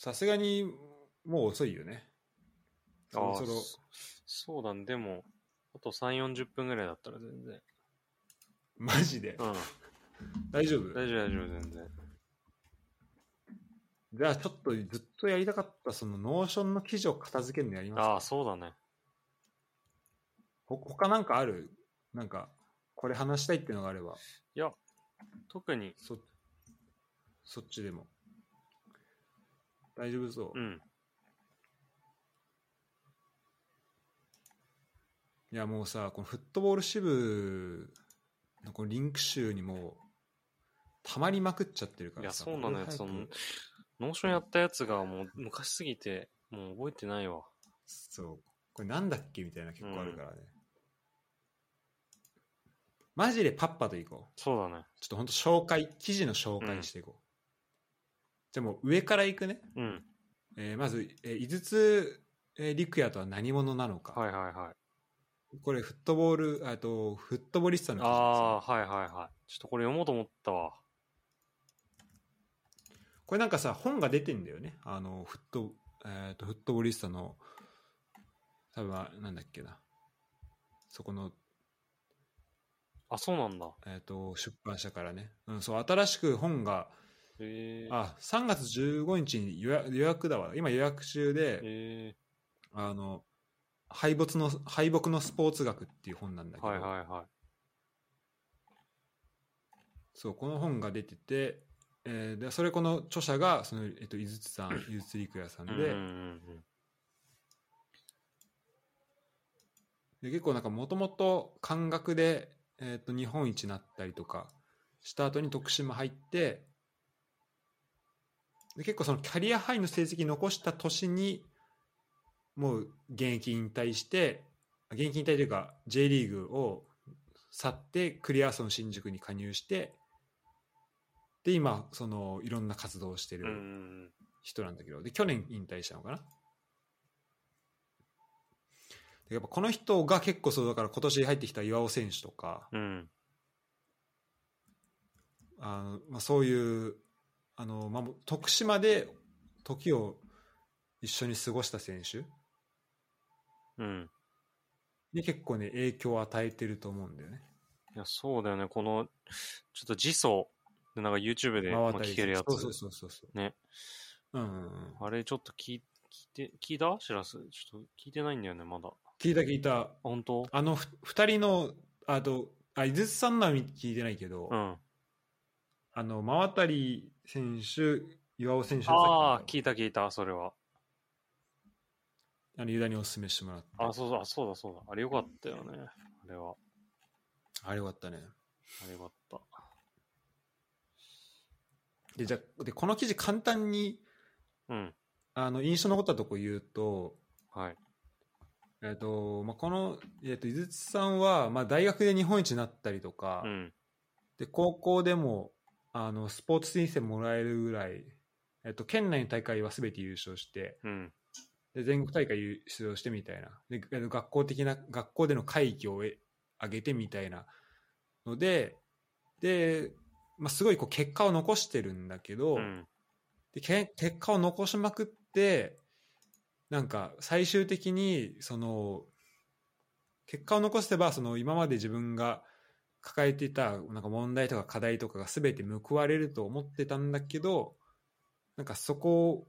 さすがにもう遅いよね。そろああそろ、そそうだね。でも、あと3、40分ぐらいだったら全然。マジで？うん。大丈夫？大丈夫、大丈夫、全然。じゃあちょっとずっとやりたかったその Notion の記事を片付けるのやりますか？ああ、そうだね。ほ他なんかある？なんか、これ話したいっていうのがあれば、いや、特に、そ、そっちでも。大丈夫そう。うん。いやもうさ、このフットボール支部のこのリンク集にもう、たまりまくっちゃってるかいや、らさ。そうなのよ。その、 Notion やったやつがもう昔すぎて、もう覚えてないわ。そう。これなんだっけみたいな結構あるからね。マジでパッパといこう。そうだね。ちょっと本当紹介、記事の紹介していこう。じゃあもう上からいくね。うん。えーまず、えー井筒、えー陸也とは何者なのか。はいはいはい。これフットボール、あとフットボリスタの記事ですねああ、はいはいはい。ちょっとこれ読もうと思ったわ。これなんかさ、本が出てんだよね。あの、フット、えっ、と、フットボリスタの、多分は、なんだっけな。そこの、あ、そうなんだ。えっ、と、出版社からね。うん、そう、新しく本が、あ、3月15日に予約予約だわ。今予約中で、へえ。あの、敗北の、敗北のスポーツ学っていう本なんだけど、はいはいはい。そう、この本が出てて、えーでそれこの著者が、その、えっ、と、井筒さん、井筒陸也さんで、うんうんうんで結構なんかもともと感覚で、えー、と日本一になったりとかした後に徳島入ってで結構そのキャリアハイの成績残した年にもう現役引退して現役引退というか J リーグを去ってクリアソン新宿に加入してで今そのいろんな活動をしてるん人なんだけどで去年引退したのかなでやっぱこの人が結構そうだから今年入ってきた岩尾選手とかうん。うん。あの、まあ、そういうあの、まあ、徳島で時を一緒に過ごした選手うん。に結構ね影響を与えてると思うんだよね。いや、そうだよね。この、ちょっと自走でなんか YouTube で、聞けるやつ。そうそうそうそう。ね。うんうんうん。あれちょっと聞い聞いて、聞いた？しらす。ちょっと聞いてないんだよね、まだ。聞いた聞いた。あ本当？あのふ二人のあとあ井筒さんのは聞いてないけど、うん。あの真渡り選手岩尾選手ああ、聞いた聞いた、それは。あのユダにお勧めしてもらってあ、そうだ、そうだ、そうだ。あれよかったよね。あれは。あれよかったね。あれよかった。でじゃあでこの記事簡単にうん。あの印象に残ったとこ言うと,、はい。えっとまあ、この、えっと井筒さんは、まあ、大学で日本一になったりとか、うん。で高校でもあのスポーツ推薦もらえるぐらい、えっと、県内の大会は全て優勝してうん。で全国大会出場してみたいなでえっと学校的な学校での会議を得上げてみたいなのでで、まあ、すごいこう結果を残してるんだけど、うん。でけ結果を残しまくってなんか最終的にその結果を残せばその今まで自分が抱えていたなんか問題とか課題とかが全て報われると思ってたんだけどなんかそこを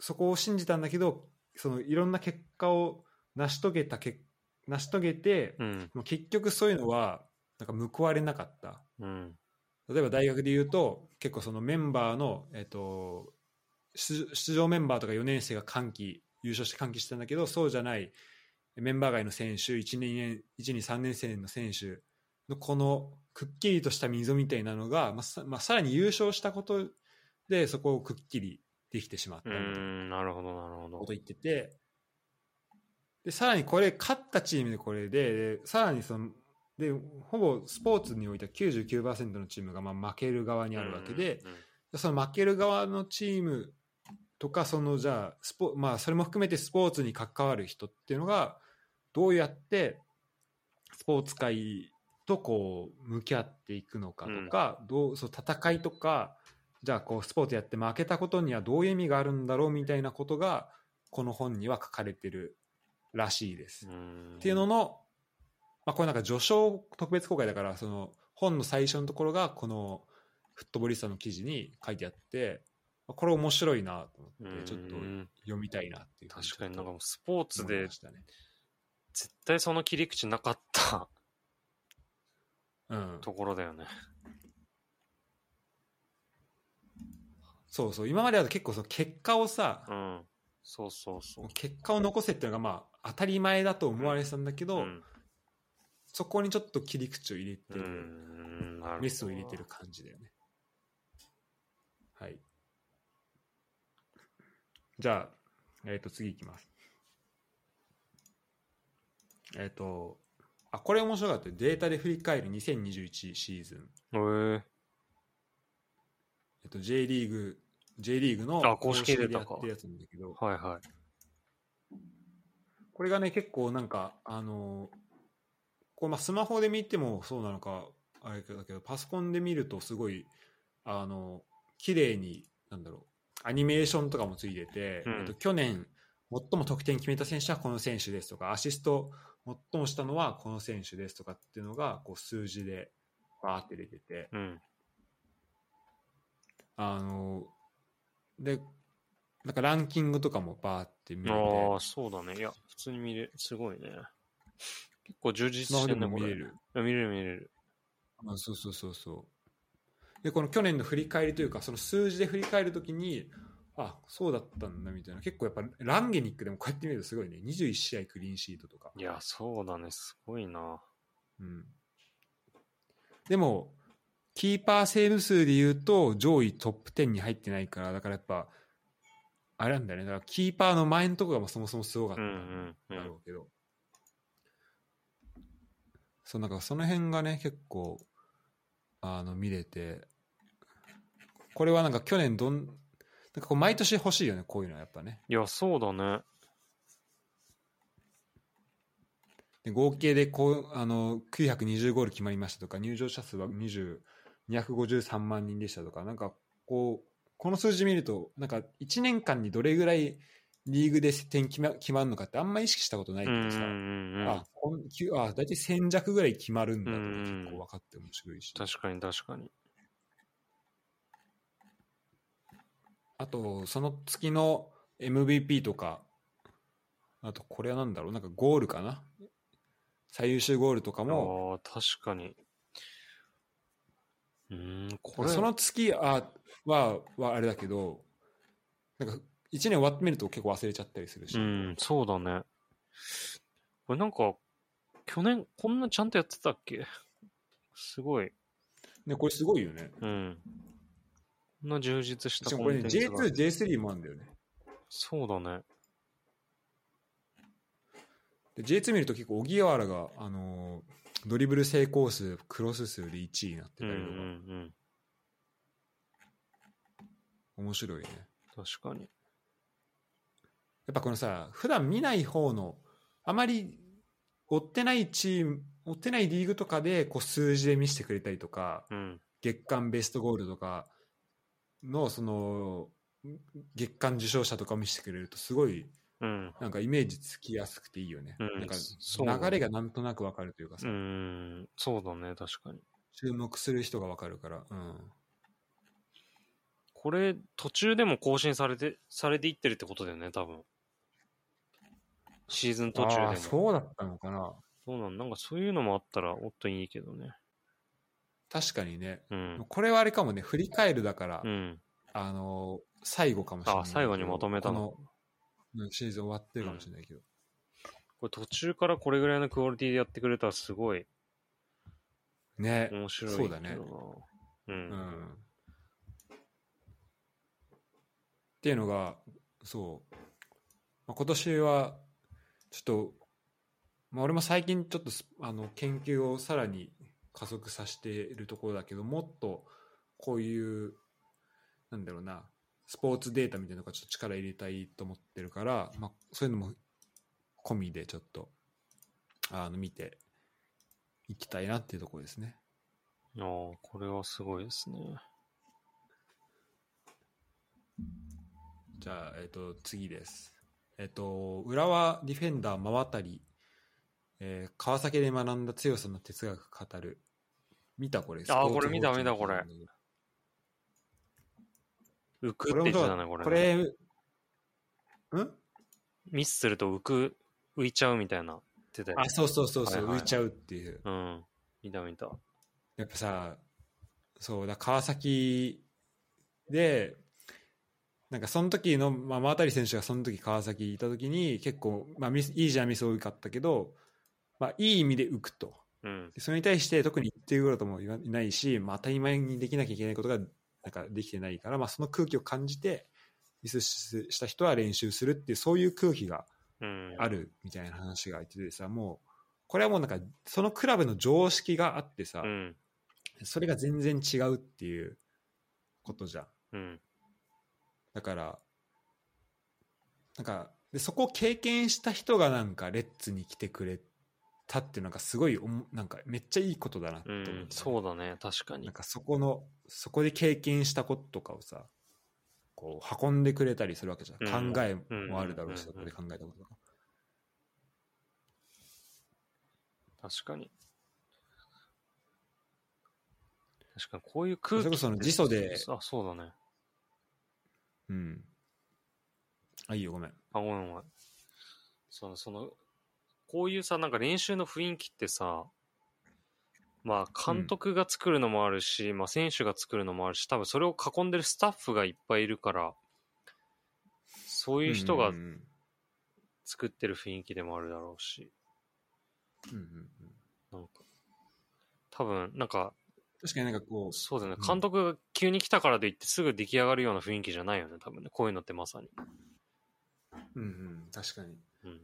そこを信じたんだけどそのいろんな結果を成し遂げたけ成し遂げて、うん。結局そういうのはなんか報われなかった。うん。例えば大学で言うと結構そのメンバーの、えっと出出場メンバーとか4年生が歓喜優勝して歓喜してたんだけどそうじゃないメンバー外の選手1年1 2 3年生の選手のこのくっきりとした溝みたいなのが、まあさまあ、さらに優勝したことでそこをくっきりできてしまったうみたいな。るほど、なるほどこと。言っててでさらにこれ勝ったチームでこれででさらにそのでほぼスポーツにおいては99%のチームがまあ負ける側にあるわけで、その負ける側のチームとかそのじゃあスポ、まあ、それも含めてスポーツに関わる人っていうのがどうやってスポーツ界とこう向き合っていくのかとか、どうそう戦いとかじゃあこうスポーツやって負けたことにはどういう意味があるんだろうみたいなことがこの本には書かれてるらしいです。うんっていうのの、まあ、これなんか序章特別公開だからその本の最初のところがこのフットボリスタの記事に書いてあってまあこれ面白いなと思ってちょっとうん読みたいなっていう確かになんかもうスポーツで。絶対その切り口なかったうん、ところだよね。そうそう今までは結構その結果をさ、うん。そうそうそう。結果を残せっていうのがまあ当たり前だと思われてたんだけど、うんそこにちょっと切り口を入れてうる、んなるスを入れてる感じだよね。はい。じゃあ、えっ、と、次いきます。えっ、と、あ、これ面白かったよ。データで振り返る2021シーズン。へええっ、と、J リーグ、J リーグのあ公式でやってるやつなんだけど、はいはい。これがね、結構なんか、あのこうまあスマホで見てもそうなのか、あれだけど、パソコンで見るとすごい、あの、綺麗に、なんだろう、アニメーションとかもついてて、うんえっと、去年、最も得点決めた選手はこの選手ですとか、アシスト最もしたのはこの選手ですとかっていうのが、こう数字でバーって出てて、うん。あの、で、なんかランキングとかもバーって見れて、ああ、そうだね。いや、普通に見れ、すごいね。結構充実してんね、これ。も見れる。見れる見れる。あそうそうそうそう。で、この去年の振り返りというか、その数字で振り返るときに、あ、そうだったんだみたいな。結構やっぱランゲニックでもこうやって見るとすごいね。21試合クリーンシートとか。いや、そうだね。すごいな。うん。でも、キーパーセーブ数で言うと上位トップ10に入ってないから、だからやっぱ、あれなんだよね。だからキーパーの前のところがそもそもすごかったうんんうんうん。だろうけど。そう、なんかその辺がね、結構、あの、見れて、これはなんか去年どん、なんかこう毎年欲しいよね、こういうのはやっぱね。いや、そうだね。で合計でこう、あの、920ゴール決まりましたとか、入場者数は20 253万人でしたとか、なんかこう、この数字見ると、なんか1年間にどれぐらいリーグで点決ま決まるのかってあんま意識したことないけどさ。あ、こんあ、大体1000弱ぐらい決まるんだとかうん結構分かって面白いし。確かに確かに。あと、その月の MVP とか、あと、これはなんだろう、なんかゴールかな？最優秀ゴールとかも、ああ、確かに。うーん、これ。その月あははあれだけど、なんか1年終わってみると結構忘れちゃったりするし、うん、そうだね。これなんか、去年こんなちゃんとやってたっけ？すごい。ね、これすごいよね。うん。な充実したしかもこれね、ツが J2、J3 もあるんだよね。そうだね。で J2 見ると結構、荻原が、あのードリブル成功数、クロス数で1位になってうんうたりとか、んうん。面白いね。確かに。やっぱこのさ、普段見ない方の、あまり追ってないチーム、追ってないリーグとかでこう数字で見せてくれたりとか、うん。月間ベストゴールとかの、その、月間受賞者とかを見せてくれると、すごい、うん。なんかイメージつきやすくていいよね。うんなんか流れがなんとなくわかるというかさ、うん。そうだね、確かに。注目する人がわかるから、うん。これ、途中でも更新されて、されていってるってことだよね、多分。シーズン途中でも。そうだったのかな。そうなんなんかそういうのもあったらもっといいけどね。確かにね。うん。これはあれかもね、振り返るだから、うん。あの最後かもしれない。あ最後にまとめたのこのうんシーズン終わってるかもしれないけど。これ途中からこれぐらいのクオリティでやってくれたらすごいね。面白いそうだねけどな。う。うんん。っていうのが、そう。まあ、今年は、ちょっと、まあ、俺も最近ちょっとすあの研究をさらに加速させているところだけど、もっとこういう、なんだろうな、スポーツデータみたいなのがちょっと力入れたいと思ってるから、まあ、そういうのも込みでちょっと、あの、見ていきたいなっていうところですね。ああ、これはすごいですね。じゃあ、えっ、と、次です。えっ、と、浦和ディフェンダー真渡り、えー川崎で学んだ強さの哲学語る。見たこれ。あースポーツこれ見た見たこれ浮くっこれもそうて言ってたね、これ。これ、ん？ミスすると浮く、浮いちゃうみたいな言ってたよねあ、そうそうそうそう、はいはい浮いちゃうっていう。うん。見た見た。やっぱさ、そうだ、川崎で、なんかその時の、まあ、真渡選手がその時川崎いた時に結構、まあ、ミスいいじゃんミス多かったけど、まあ、いい意味で浮くと。うん。でそれに対して特に言ってくることも言わいないし、まあ、当たり前にできなきゃいけないことがなんかできてないから、まあ、その空気を感じてミスしした人は練習するっていうそういう空気がうん。あるみたいな話が言っててさもうこれはもうなんかそのクラブの常識があってさ、うん。それが全然違うっていうことじゃんうん。だからなんかでそこを経験した人がなんかレッツに来てくれたっていうのがすごいおもなんかめっちゃいいことだなってう思う、ん。そうだね、確かになん。かそこのそこで経験したこととかをさこう運んでくれたりするわけじゃん、うん考えもあるだろうし、うんそこで考えたこととか、確かに。確かに、こういう空気それこそその辞書であ、そうだね。うんあいいよごめんあ、ごめんごめん。その、その、こういうさ、なんか練習の雰囲気ってさ、まあ、監督が作るのもあるし、まあ、選手が作るのもあるし、多分それを囲んでるスタッフがいっぱいいるから、そういう人がうんうん作ってる雰囲気でもあるだろうし、うんうんうんなんか、多分、なんか、確かになんかこうそうだよねうん。監督が急に来たからといってすぐ出来上がるような雰囲気じゃないよね、多分ね。こういうのってまさに。うんうん確かにうん。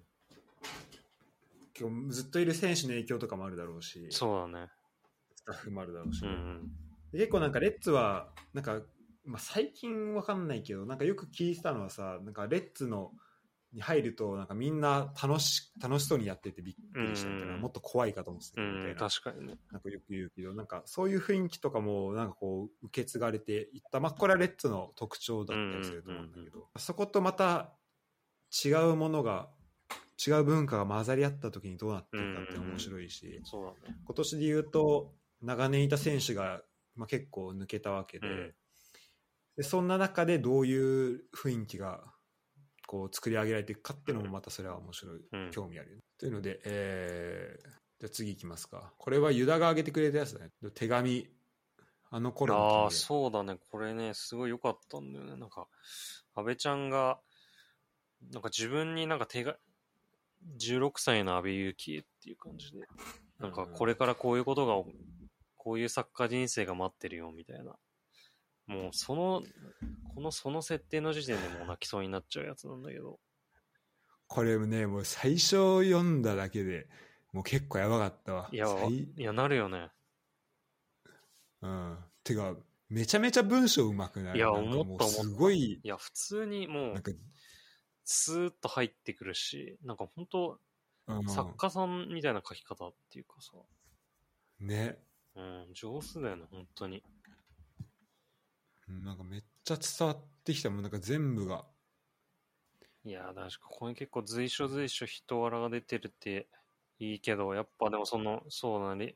今日ずっといる選手の影響とかもあるだろうし。そうだね。スタッフもあるだろうし、うんうん。で結構なんかレッツはなんか、まあ、最近わかんないけどなんかよく聞いてたのはさなんかレッツのに入るとなんかみんな楽し楽しそうにやっててびっくりしたみたいな、うんもっと怖いかと思ってたうん、みたいな,、確かにね。なんかよく言うけどなんかそういう雰囲気とかもなんかこう受け継がれていった。まあこれはレッツの特徴だったりすると思うんだけど、そことまた違うものが違う文化が混ざり合った時にどうなってるかって面白いし。今年で言うと長年いた選手が、まあ、結構抜けたわけで,、うんでそんな中でどういう雰囲気がこう作り上げられていくかっていうのもまたそれは面白い、うん興味あるよね。というので、えーじゃあ次いきますかこれはユダが上げてくれたやつだね手紙あの頃のああ、そうだね。これね、すごい良かったんだよね。なんか、安倍ちゃんが、なんか自分になんか手が、16歳の安倍勇気っていう感じで、なんかこれからこういうことが、こういうサッカー人生が待ってるよみたいな。もうその、このその設定の時点でもう泣きそうになっちゃうやつなんだけど。これねもう最初読んだだけでもう結構やばかったわいや、最いや、なるよね。うんてかめちゃめちゃ文章うまくない？いや思った思ったすごいいや、普通にもう、なんか、スーッと入ってくるし、なんか本当、うん。作家さんみたいな書き方っていうかさ、ね。うん、上手だよね、本当に。うんなんかめっちゃ伝わってきたもん。なんか全部が。いやー、確かこれ結構随所随所人柄が出てるっていいけど、やっぱでもその、そうだね、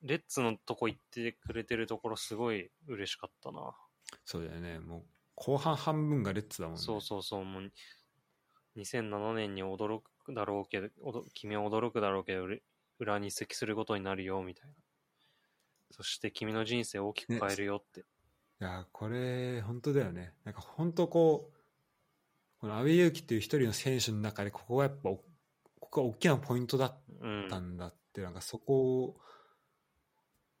レッツのとこ行ってくれてるところすごい嬉しかったな。そうだよね。もう後半半分がレッツだもんね。そうそうそう、もう2007年に驚くだろうけど、君は驚くだろうけど、裏裏に移籍することになるよ、みたいな。そして君の人生を大きく変えるよって。いやこれ本当だよねなんか本当こうこの阿部勇樹っていう一人の選手の中でここがやっぱおここが大きなポイントだっうん。たんだって、なんかそこを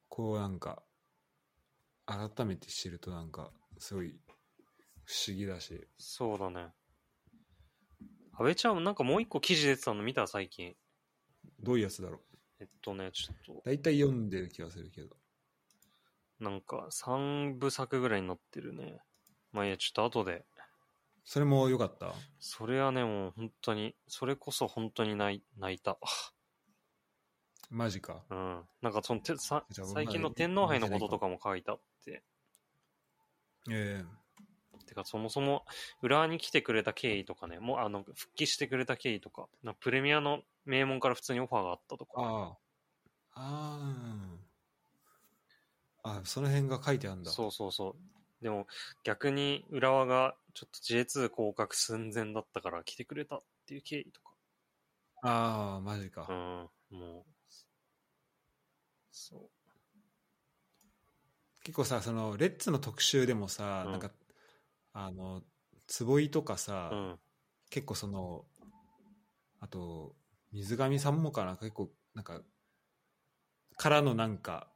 こうなんか改めて知るとなんかすごい不思議だしそうだね。安倍ちゃん、なんかもう一個記事出てたの見た最近。どういうやつだろう？えっとね、ちょっと、大体読んでる気がするけどなんか3部作ぐらいになってるね。まあいいや、ちょっと後で。それも良かった？それはね、もう本当に、それこそ本当に泣いた。マジかうん。なんかそのてさ最近の天皇杯のこととかも書いてあって。ええてか、そもそも浦和に来てくれた経緯とかね、もうあの、復帰してくれた経緯とか、なプレミアの名門から普通にオファーがあったとか。ああ。ああ。あ、その辺が書いてあるんだ。そうそうそう。でも逆に浦和がちょっと J2 降格寸前だったから来てくれたっていう経緯とか。ああ、マジか。うん、もう。そう。結構さ、その、レッツの特集でもさ、うんなんか、あの、坪井とかさ、うん。結構その、あと、水上さんもかな、結構、なんか、からのなんか、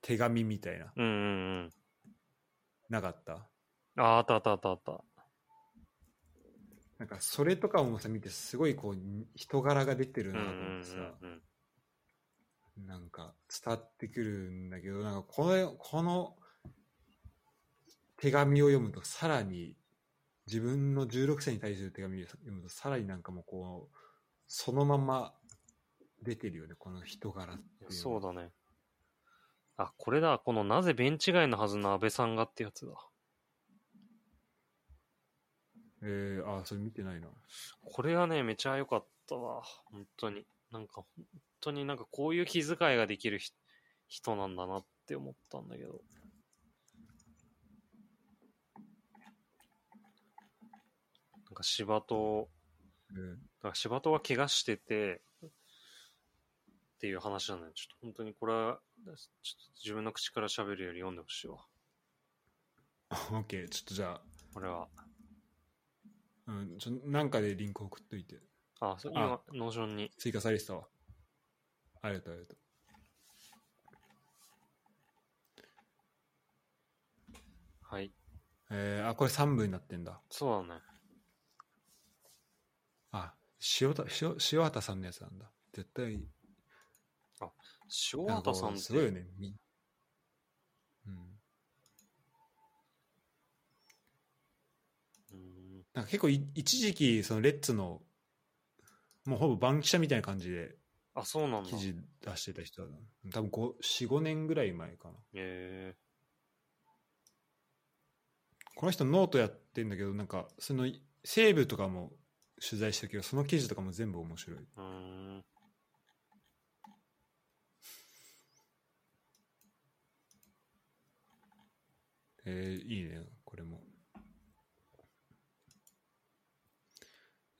手紙みたいな、うんうんうん。なかった？あ、あったあったあったあった。なんか、それとかもさ、見て、すごいこう、人柄が出てるうんうなと思ってさ、んうんうん。なんか、伝わってくるんだけど、なんか、この、この、手紙を読むと、さらに、自分の16歳に対する手紙を読むと、さらになんかもう、こう、そのまま出てるよね、この人柄っていうのそうだね。あ、これだ。このなぜベンチ外のはずの安倍さんがってやつだ。えー、あ、それ見てないな。これはね、めちゃ良かったわ。本当に。なんか、本当になんかこういう気遣いができるひ人なんだなって思ったんだけど。なんか柴戸、えーだから柴戸が怪我してて、っていう話なんだよ。ちょっと本当にこれは、ちょっと自分の口から喋るより読んでほしいわ。オッケー、ちょっとじゃこれは。あ、うん、ちょなんかでリンク送っといて。あ、そう今、 Notion に。追加されてたわ。ありがとう、ありがとう。はい。えー、あ、これ3部になってんだ。そうだね。あ、塩田、塩塩畑さんのやつなんだ。絶対、塩なんか畑さんって。すごいよね。みうん。うんなんか結構い一時期、そのレッズの、もうほぼ番記者みたいな感じであ、そうなんだ。記事出してた人だな。多分5、4、5年ぐらい前かな。えこの人ノートやってんだけど、なんか、その、西部とかも取材したけど、その記事とかも全部面白い。ー、うーん。えー、いいね、これも。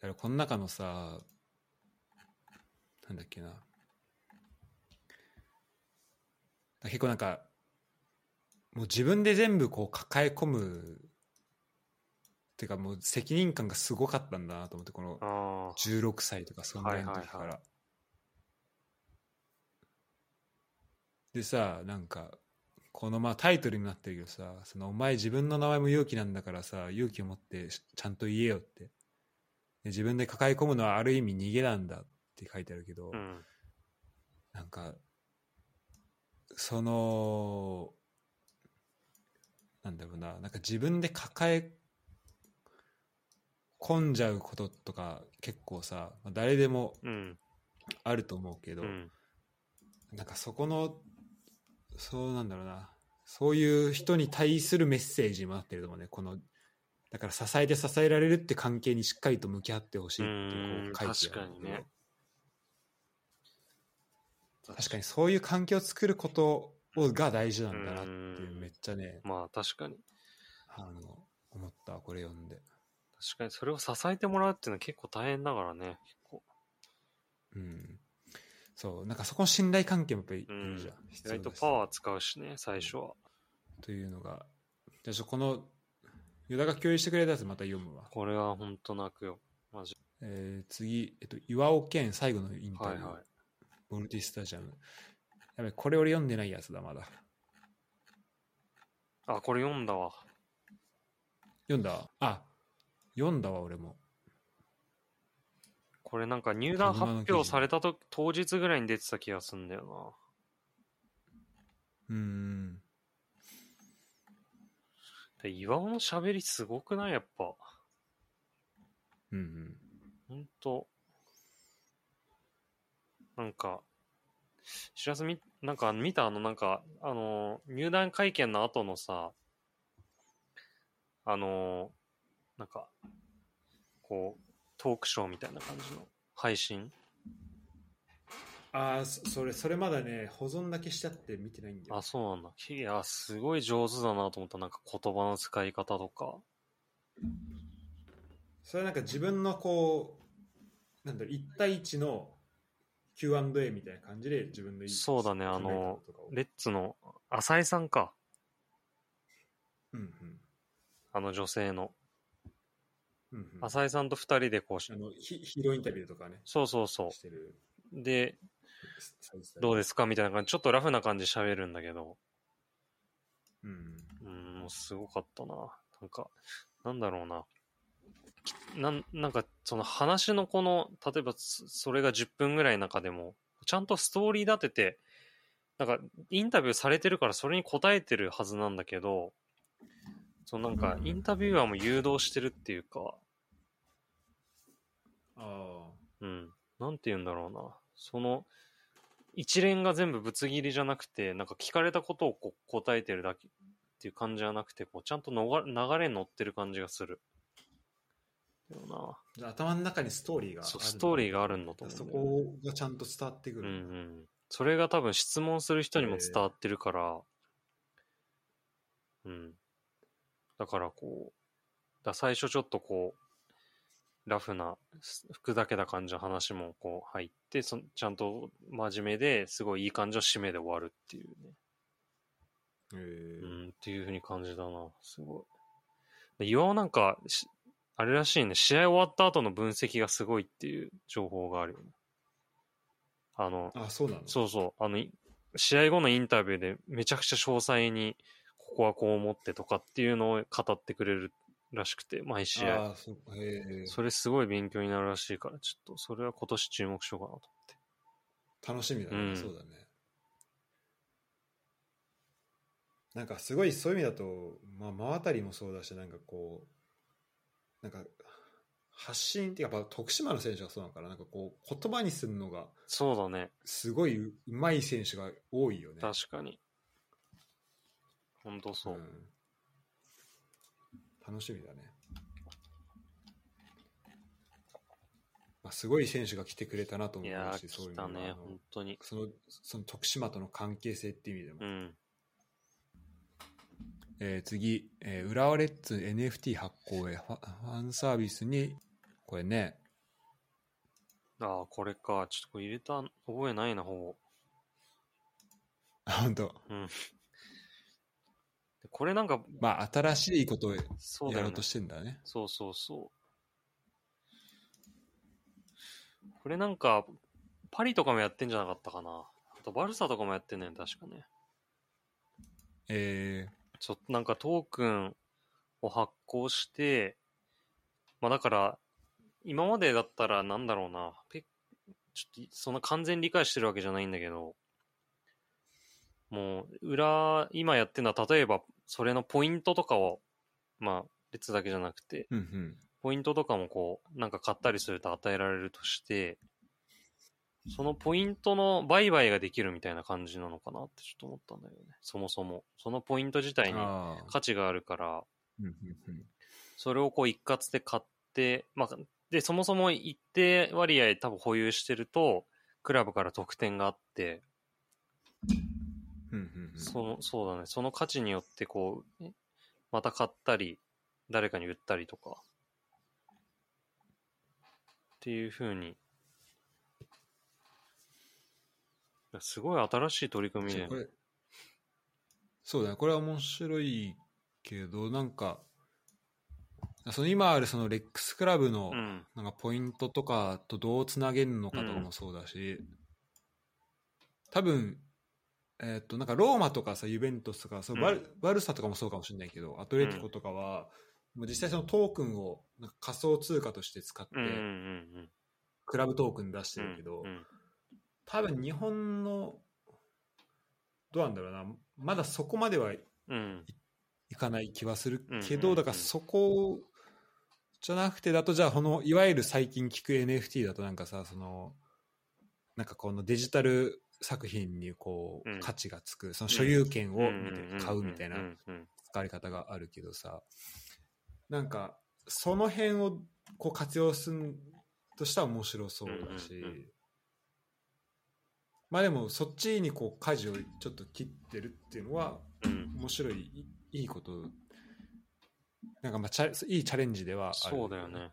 だからこの中のさ、なんだっけな。結構なんか、もう自分で全部こう抱え込む、っていうかもう責任感がすごかったんだなと思って、このああ。16歳とかそんぐらいの時から。はいはいはでさなんかこのまあタイトルになってるけどさそのお前自分の名前も勇気なんだからさ勇気を持ってしちゃんと言えよってで自分で抱え込むのはある意味逃げなんだって書いてあるけど、うん。なんかそのなんだろうななんか自分で抱え込んじゃうこととか結構さまあ誰でもうん。あると思うけど、うん。なんかそこのそうなんだろうな。そういう人に対するメッセージにもなってると思うね。このだから支えて支えられるって関係にしっかりと向き合ってほしいってうんこう書いてある確かにね。確かに。そういう環境を作ることをが大事なんだなってめっちゃねまあ確かに。あの思ったこれ読んで確かにそれを支えてもらうっていうのは結構大変だからね。結構。うんそうなんかそこの信頼関係もやっぱりいうん。るじゃん、意外とパワー使うしね、最初は。というのがじゃあこのユダが共有してくれたやつまた読むわこれは本当泣くよ。マジ。えー次、えっと、岩尾健最後のインタビュー、はいはい。ボルティスタジアム。やべ、これ俺読んでないやつだ、まだ。あ、これ読んだわ。読んだ？あ、読んだわ、俺も。これなんか入団発表されたと当日ぐらいに出てた気がするんだようーん。な。で岩尾の喋りすごくない？やっぱ。うんうん。ほんと。なんか、知らずみ、なんか見たあの、なんか、あの、入団会見の後のさ、あのーなんか、こう、トークショーみたいな感じの配信？ああ、そそれ、それまだね、保存だけしちゃって見てないんだよ。あ、そうなんだ。いや、すごい上手だなと思った。なんか言葉の使い方とか。それはなんか自分のこう、なんだろう、1対1の Q&A みたいな感じで自分のそうだねあのレッツの浅井さんか。うんうんあの女性の。うんうん浅井さんと二人でこうしあのヒヒーローインタビューとかね、そうそうそしてる。う。で、どうですかみたいな感じ、ちょっとラフな感じで喋るんだけど、うん。うん、もうすごかったな。なんか、なんだろうな。なんなんか、その話のこの、例えばそそれが10分ぐらいの中でも、ちゃんとストーリー立てて、なんか、インタビューされてるからそれに答えてるはずなんだけど、そのなんか、インタビュアーも誘導してるっていうか、あうん、なんて言うんだろうな。その、一連が全部ぶつ切りじゃなくて、なんか聞かれたことをこう答えてるだけっていう感じじゃなくて、こうちゃんとのが流れに乗ってる感じがする。だよあ。じゃあ頭の中にストーリーがな。あるそう、ストーリーがあるんだと思そうんだよねこがちゃんと伝わってくうんうる。ん。それが多分質問する人にも伝わってるから、うん。だからこう、だ最初ちょっとこう、ラフな、服だけな感じの話もこう入って、そちゃんと真面目ですごいいい感じの締めで終わるっていうね。へうーん、っていう風に感じだな。すごい。で岩尾なんか、しあれらしいね、試合終わった後の分析がすごいっていう情報があるよね。あの、あ、そうなの？そうそう。あの、い試合後のインタビューでめちゃくちゃ詳細に、ここはこう思ってとかっていうのを語ってくれるらしくて、毎試合。あそそれすごい勉強になるらしいから、ちょっとそれは今年注目しようかなと思って。楽しみだね、うんそうだね。なんかすごいそういう意味だと、まあ、真渡りもそうだし、なんかこう、なんか発信っていうか、やっぱ徳島の選手がそうなのかな、なんかこう、言葉にするのがそうだね。すごいうまい選手が多いよね。確かに。ほんとそう。ん楽しみだね。まあ、すごい選手が来てくれたなと思いうし、そういう来たね、のがあの本当に。そのその徳島との関係性っていう意味でも。うん。えー次、えー浦和レッズ NFT 発行へファンサービスに、これね、ああ、これか。ちょっとこれ入れた覚えないな、ほあ本当、ぼ。うん。でこれなんか、まあ、新しいことをやろうと。してんだね。そうそうそう。これなんか、パリとかもやってんじゃなかったかな。あと、バルサとかもやってんねん、確かね。えちょっとなんかトークンを発行して、まあだから、今までだったらなんだろうな、ペちょっとそんな完全に理解してるわけじゃないんだけど、もう、裏、今やってるのは、例えば、それのポイントとかを、まあ、列だけじゃなくて、ーうんうん。ポイントとかもこう、なんか買ったりすると与えられるとして、そのポイントの売買ができるみたいな感じなのかなってちょっと思ったんだよね。そもそも。そのポイント自体に価値があるから、それをこう一括で買って、まあ、で、そもそも一定割合多分保有してると、クラブから得点があって、その、そうだね、その価値によってこう、えまた買ったり、誰かに売ったりとか、っていう風に、いやすごい新しい取り組みでそうだね。これは面白いけどなんかその今あるそのレックスクラブのうん、なんかポイントとかとどうつなげるのかとかもそうだし、多分えっとなんかローマとかさユベントスとかそうバル,、バルサとかもそうかもしれないけどアトレティコとかは、もう実際そのトークンをなんか仮想通貨として使って、うん、うん、うんクラブトークン出してうん、るけど、うん、多分日本のどうなんだろうなまだそこまではうん、いかない気はするけど、うんうんうん。だからそこじゃなくてだとじゃあこのいわゆる最近聞く NFT だとなんかさそのなんかこのデジタル作品にこう、うん。価値がつくその所有権を買うみたいな使われ方があるけどさなんかその辺をこう活用するとしたら面白そうだし、うんうんうん。まあでもそっちにこう舵をちょっと切ってるっていうのはうん。面白いいいいこと。なんかまあチャいいチャレンジではあるそうだよね。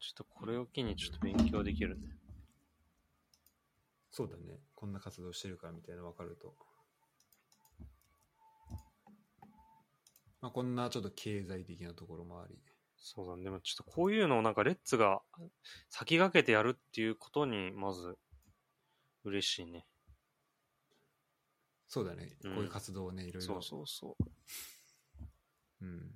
ちょっとこれを機にちょっと勉強できるね。そうだねこんな活動してるからみたいなの分かると。まあこんなちょっと経済的なところもあり。そうだね。でもちょっとこういうのをなんかレッツが先駆けてやるっていうことにまず嬉しいね。そうだね、うん。こういう活動をねいろいろ。そうそうそう。うん。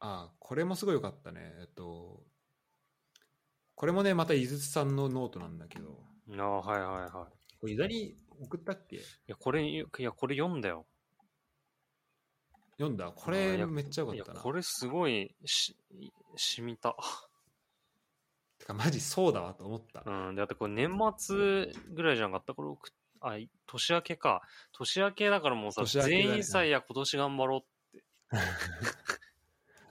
ああこれもすごいよかったね。えっとこれもねまた井筒さんのノートなんだけどああ、はいはいはい。これ井田に送ったっけ？いや、これ、いや、これ読んだよ。読んだ？これめっちゃよかったな、これすごいし、しみた。てかマジそうだわと思った、うん。で、あとこれ年末ぐらいじゃなかった？これ送っあ、い年明けか。年明けだからもうさ、ね全員さ、いや、今年頑張ろうって。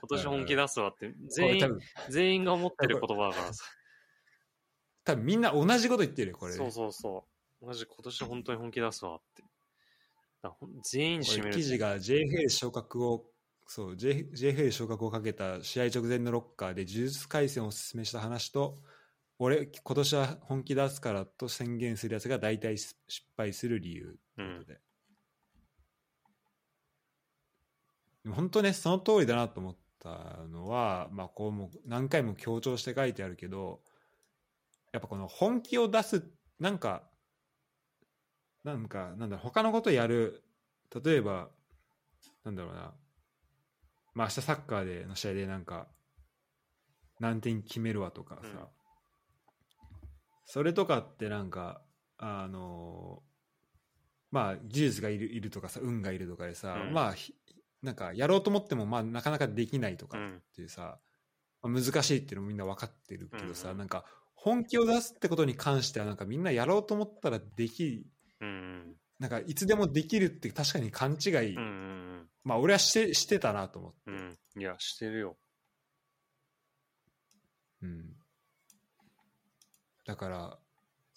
今年本気出すわって。全員、全員が思ってる言葉だからさ。多分みんな同じこと言ってるよこれそうそうそう。マジ今年本当に本気出すわって。全員締める。記事が JFL 昇格をそう J- JFL 昇格をかけた試合直前のロッカーで呪術廻戦をお勧めした話と俺今年は本気出すからと宣言するやつが大体失敗する理由ということで、でも本当ねその通りだなと思ったのは、まあ、こうも何回も強調して書いてあるけどやっぱこの本気を出すなんかなんかなんだ他のことやる例えばなんだろうな。まあ明日サッカーでの試合でなんか何点決めるわとかさ、うん。それとかってなんかあのまあ技術がいるいるとかさ運がいるとかでさ、うん。まあひなんかやろうと思ってもまあなかなかできないとかうんっていうさ、まあ難しいっていうのもみんな分かってるけどさ、うんうん。なんか本気を出すってことに関してはなんかみんなやろうと思ったらできうんなんかいつでもできるって確かに勘違い、うん。まあ俺はしてしてたなと思って、うん。うん。いや、してるよ。うん、だから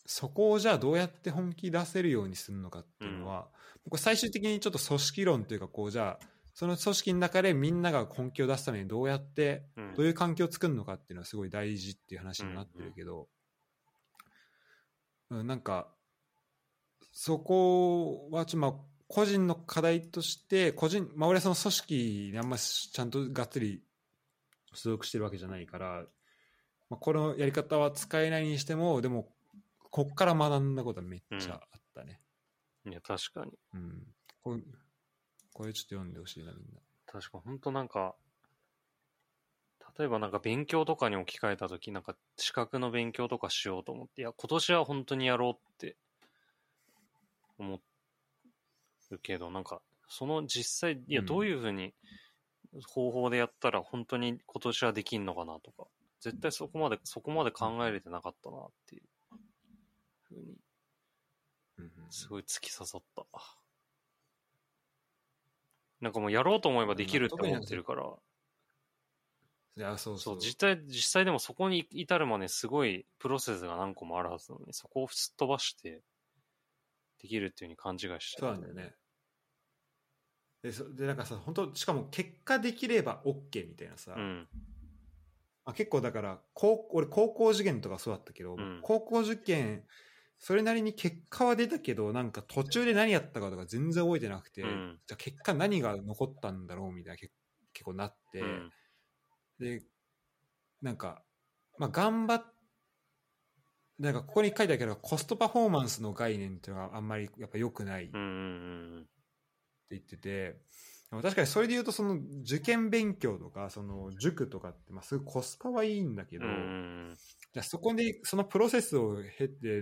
そこをじゃあどうやって本気出せるようにするのかっていうのは、これ最終的にちょっと組織論というかこうじゃあその組織の中でみんなが本気を出すためにどうやってうん。どういう環境を作るのかっていうのはすごい大事っていう話になってるけど、うんなんかそこはちょっとまあ個人の課題として個人、まあ、俺はその組織にあんまちゃんとがっつり所属してるわけじゃないから、まあ、このやり方は使えないにしてもでもこっから学んだことはめっちゃあったね。いや、確かに。うんこれこれちょっと読んでほしいなみんな。確か、本当なんか、例えばなんか勉強とかに置き換えたとき、なんか資格の勉強とかしようと思って、いや、今年は本当にやろうって思うけど、なんか、その実際、いや、うんどういうふうに方法でやったら本当に今年はできんのかなとか、絶対そこまで、そこまで考えれてなかったなっていうふうに、すごい突き刺さった。なんかもうやろうと思えばできるって思ってるから、いやそうそ、そうう実際、実際でもそこに至るまですごいプロセスが何個もあるはずなのに、そこをすっ飛ばして、できるっていうふうに勘違いしてそうなんだよね。でそでなんかさ本当しかも結果できれば OK みたいなさ、うん。まあ、結構だから高俺高校受験とかそうだったけど、うん。高校受験それなりに結果は出たけどなんか途中で何やったかとか全然覚えてなくて、うんじゃあ結果何が残ったんだろうみたいなけ結構なって、うん。でなんかまあ頑張っなんかここに書いてあるけどコストパフォーマンスの概念っていうのがあんまりやっぱ良くないって。言ってて、でも確かにそれで言うとその受験勉強とかその塾とかってまあすごいコスパはいいんだけど。じゃあそこでそのプロセスを経て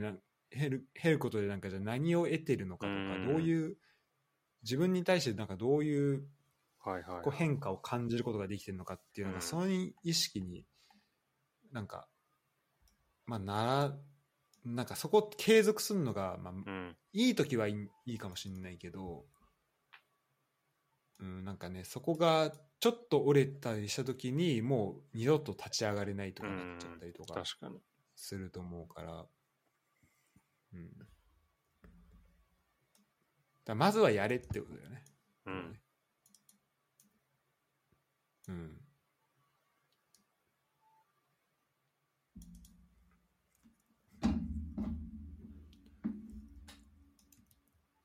な経る経ることでなんかじゃあ何を得てるのかとか、うんどういう自分に対してなんかどういう。こう変化を感じることができてるのかっていうのが、うんその意識になんかまあならなんかそこを継続するのが、まあ、うん。いい時はいいいいかもしれないけどうん、なんかねそこがちょっと折れたりした時にもう二度と立ち上がれないとかなっちゃったりとか。すると思うから、うん、だまずはやれってことだよね。うん。うん。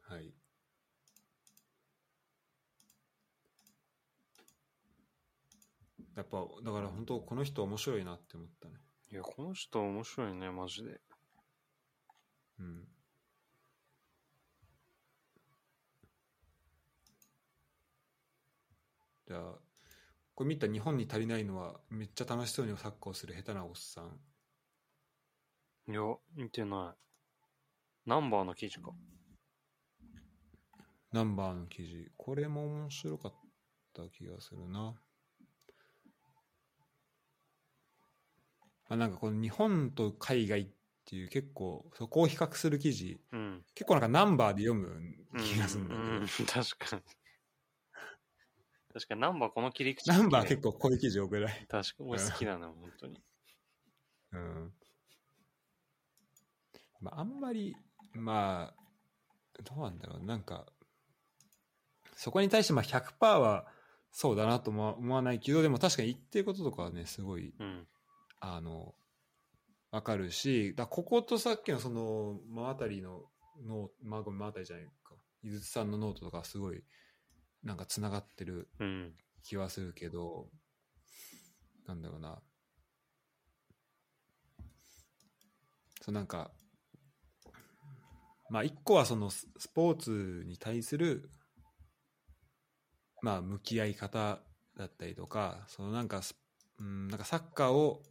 はい。やっぱだから本当この人面白いなって思ったね。いや、この人面白いね、マジで。うん。じゃあこれ見た日本に足りないのはめっちゃ楽しそうにサッカーをする下手なおっさんいや、見てない。ナンバーの記事か。ナンバーの記事これも面白かった気がするなあなんかこの日本と海外っていう結構そこを比較する記事うん。結構なんかナンバーで読む気がするんだけど、うん、うん確かに。確かにナンバーこの切り口ナンバー結構こういう記事多くない確か俺好きだな、本当に。うん。まあ、あんまり、まあ、どうなんだろう。なんか、そこに対してまあ100%はそうだなとも思わないけど、でも確かに言ってることとかはね、すごい、うん。あの、わかるし、だこことさっきのその、真渡りのノート、まあ、ごめん、真渡りじゃないか。井筒さんのノートとかすごい、なんか繋がってる。気はするけど、なんだろうな。そうなんか、まあ一個はそのスポーツに対する、まあ向き合い方だったりとか、そのなんか、うん、なんかサッカーを、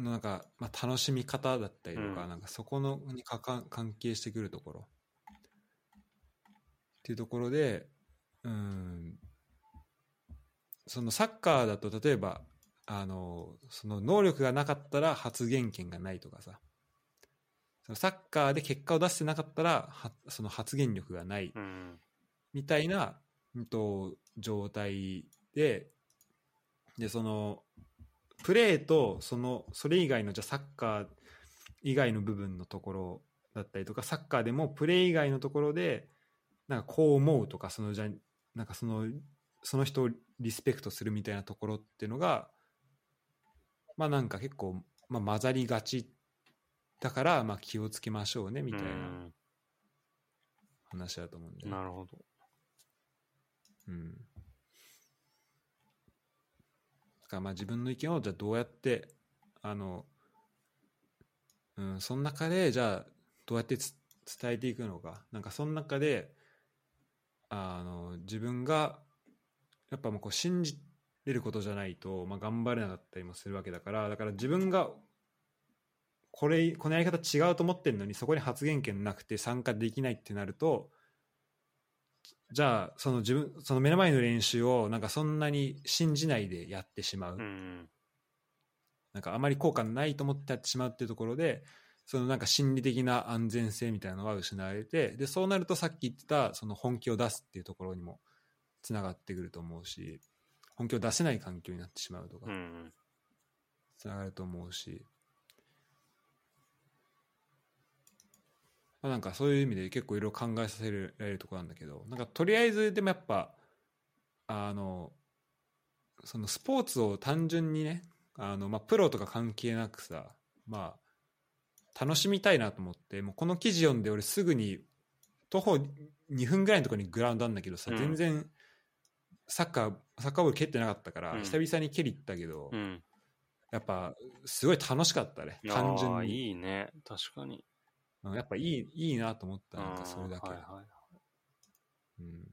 のなんか、まあ楽しみ方だったりとか、うんなんかそこのにかか関係してくるところ。っていうところで、うん、そのサッカーだと例えばあのその能力がなかったら発言権がないとかさそのサッカーで結果を出してなかったらはその発言力がないうん。みたいな、うん、と状態ででそのプレーとそのそれ以外のじゃあサッカー以外の部分のところだったりとかサッカーでもプレー以外のところでなんかこう思うとかそのじゃなんかそのその人をリスペクトするみたいなところっていうのがまあなんか結構、まあ、混ざりがちだからまあ気をつけましょうねみたいな話だと思うんで、うんなるほど。うん。だかまあ自分の意見をじゃあどうやってあの、うん、その中でじゃあどうやってつ伝えていくのか。なんかその中であの自分がやっぱもうこう信じれることじゃないと、まあ、頑張れなかったりもするわけだから。だから自分がこれこのやり方違うと思ってるのにそこに発言権なくて参加できないってなるとじゃあその自分その目の前の練習をなんかそんなに信じないでやってしまう、うん。なんかあまり効果ないと思ってやってしまうっていうところでそのなんか心理的な安全性みたいなのが失われてでそうなるとさっき言ってたその本気を出すっていうところにもつながってくると思うし本気を出せない環境になってしまうとかうん。つながると思うし、まあ、なんかそういう意味で結構いろいろ考えさせられるところなんだけどなんかとりあえずでもやっぱあのそのスポーツを単純にねあの、まあ、プロとか関係なくさまあ楽しみたいなと思ってもうこの記事読んで俺すぐに徒歩2分ぐらいのところにグラウンドあるんだけどさ、うん全然サッカーサッカーボール蹴ってなかったから、うん久々に蹴り行ったけど、うん。やっぱすごい楽しかったね単純にいいね。確かに。うん。やっぱいいいいなと思ったなんかそれだけ、うん。はいはい。うん。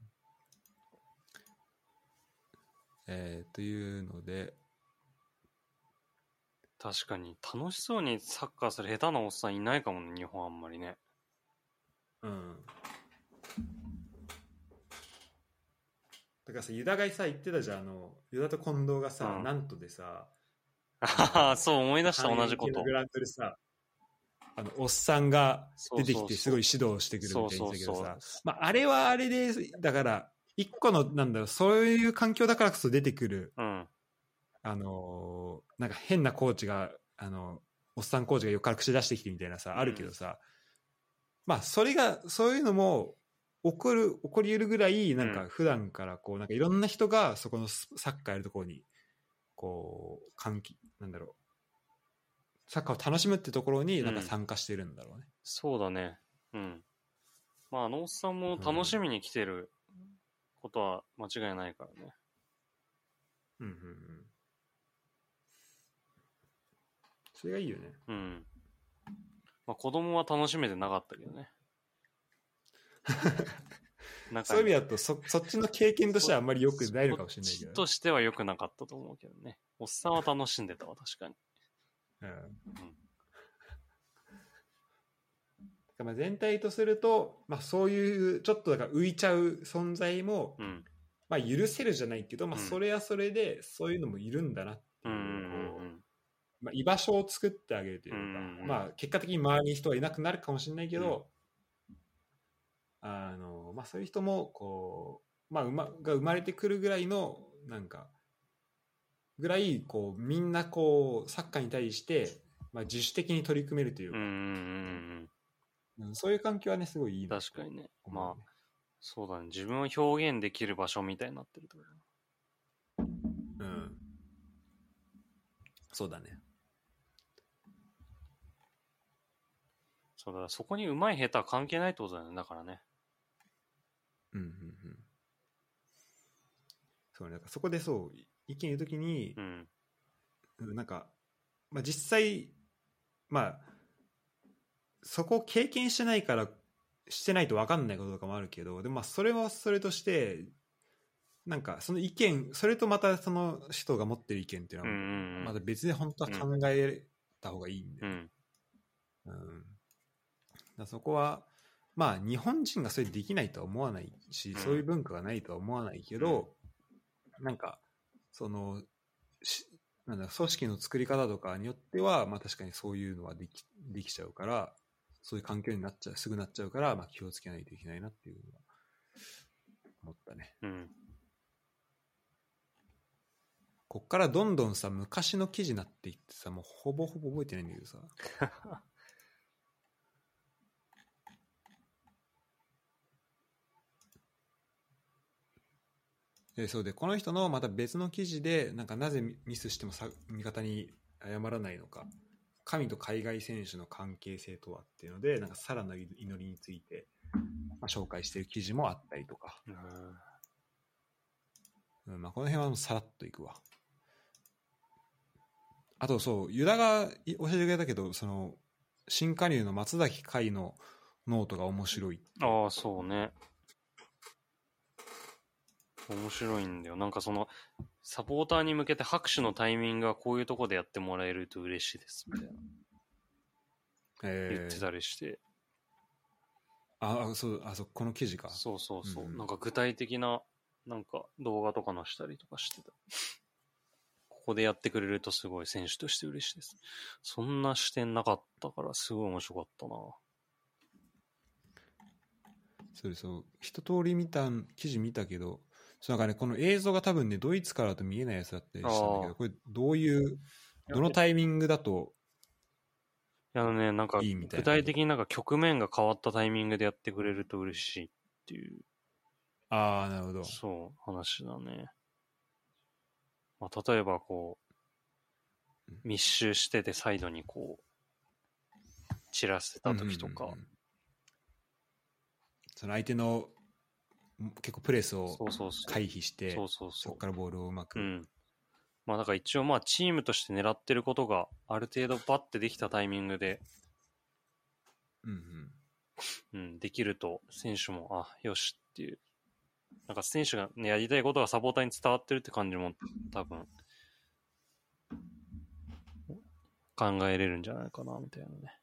えーというので。確かに、楽しそうにサッカーする下手なおっさんいないかもね、日本あんまりね。うん。だからさユダがさ言ってたじゃんあのユダと近藤がさ、うん。なんとでさああ、そう思い出した、同じこと。グ。ラウンドでさあのおっさんが出てきてすごいい指導してくるみたいに言ってたけどさ。まあ、あれはあれでだから一個のなんだろうそういう環境だからこそ出てくるうん。あのーなんか変なコーチがあのおっさんコーチが横から口出してきてみたいなさあるけどさ、まあそれがそういうのも起こる起こり得るぐらいなんかうん。普段からこうなんかいろんな人がそこのスサッカーやるところにこう歓喜なんだろうサッカーを楽しむってところになんか参加してるんだろうね。そうだね。うん。まあ、あのおっさんも楽しみに来てることは間違いないからね。うんうんうん。それがいいよね。うん。まあ、子供は楽しめてなかったけどね。そういう意味だとそそっちの経験としてはあんまり良くないのかもしれないけどそっち。としては良くなかったと思うけどね。おっさんは楽しんでたわ、確かに。うん。まあ全体とすると、まあ、そういうちょっとだから浮いちゃう存在も、うん。まあ、許せるじゃないけど、まあ、うん。それはそれでそういうのもいるんだなってうんいうまあ、居場所を作ってあげるというか、うんうんうん。まあ、結果的に周りに人はいなくなるかもしれないけど、あのまあ、そういう人もこう、まあ、うまが生まれてくるぐらいのなんかぐらいこうみんなこうサッカーに対して、まあ、自主的に取り組めるというか、うんうんうんうんうんそういう環境はねすごいいいうん。な確かにね。ねまあ、そうだね。自分を表現できる場所みたいになってるってことだうんそうだねそうだそこに上手い下手は関係ないってことだよね。だからね。うんうんうんそうねだからそこでそう意見言うときにう、ん。うんなんか、まあ、実際まあそこを経験してないからしてないと分かんないこととかもあるけどでもまあそれはそれとしてなんかその意見それとまたその人が持ってる意見っていうのは。また別で本当は考えた方がいいんで、うん。うんだからそこはまあ日本人がそれできないとは思わないし、うんそういう文化がないとは思わないけど、なんかそのしなんだ組織の作り方とかによっては、まあ、確かにそういうのはできできちゃうからそういう環境になっちゃうすぐなっちゃうから、まあ、気をつけないといけないなっていうのは思ったねうん。こっからどんどんさ昔の記事になっていってさもうほぼほぼ覚えてないんだけどさ でそうでこの人のまた別の記事でなんかなぜミスしてもさ味方に謝らないのか。神と海外選手の関係性とはっていうのでなんかサラの祈りについて、まあ、紹介している記事もあったりとか、うん。まあ、この辺はさらっといくわ。あとそうユダがい教えてくれたけどその新加入の松崎快のノートが面白いああ、そうね。面白いんだよ。なんかその、サポーターに向けて拍手のタイミングはこういうとこでやってもらえると嬉しいです、みたいな。えー言ってたりして。ああそうあそうこの記事かそうそうそう。うんうんなんか具体的な、なんか動画とかのしたりとかしてた。ここでやってくれるとすごい選手として嬉しいです。そんな視点なかったからすごい面白かったな。それそう一通り見た記事見たけどそうなんかねこの映像が多分ねドイツからだと見えないやつだったりしたんだけどこれどういうどのタイミングだとあのね、なんか具体的になんか局面が変わったタイミングでやってくれると嬉しいっていう、ああなるほど。そう、話だね。まあ、例えばこううん、密集しててサイドにこう、散らせた時とか、うんうんうん。その相手の結構プレスを。回避してそこからボールをうまく、う。うん。まあだから一応まあチームとして狙ってることがある程度バッてできたタイミングで、うんうんうん、できると選手も、あ、よしっていう。なんか選手が、ね、やりたいことがサポーターに伝わってるって感じも多分、考えれるんじゃないかな、みたいなね。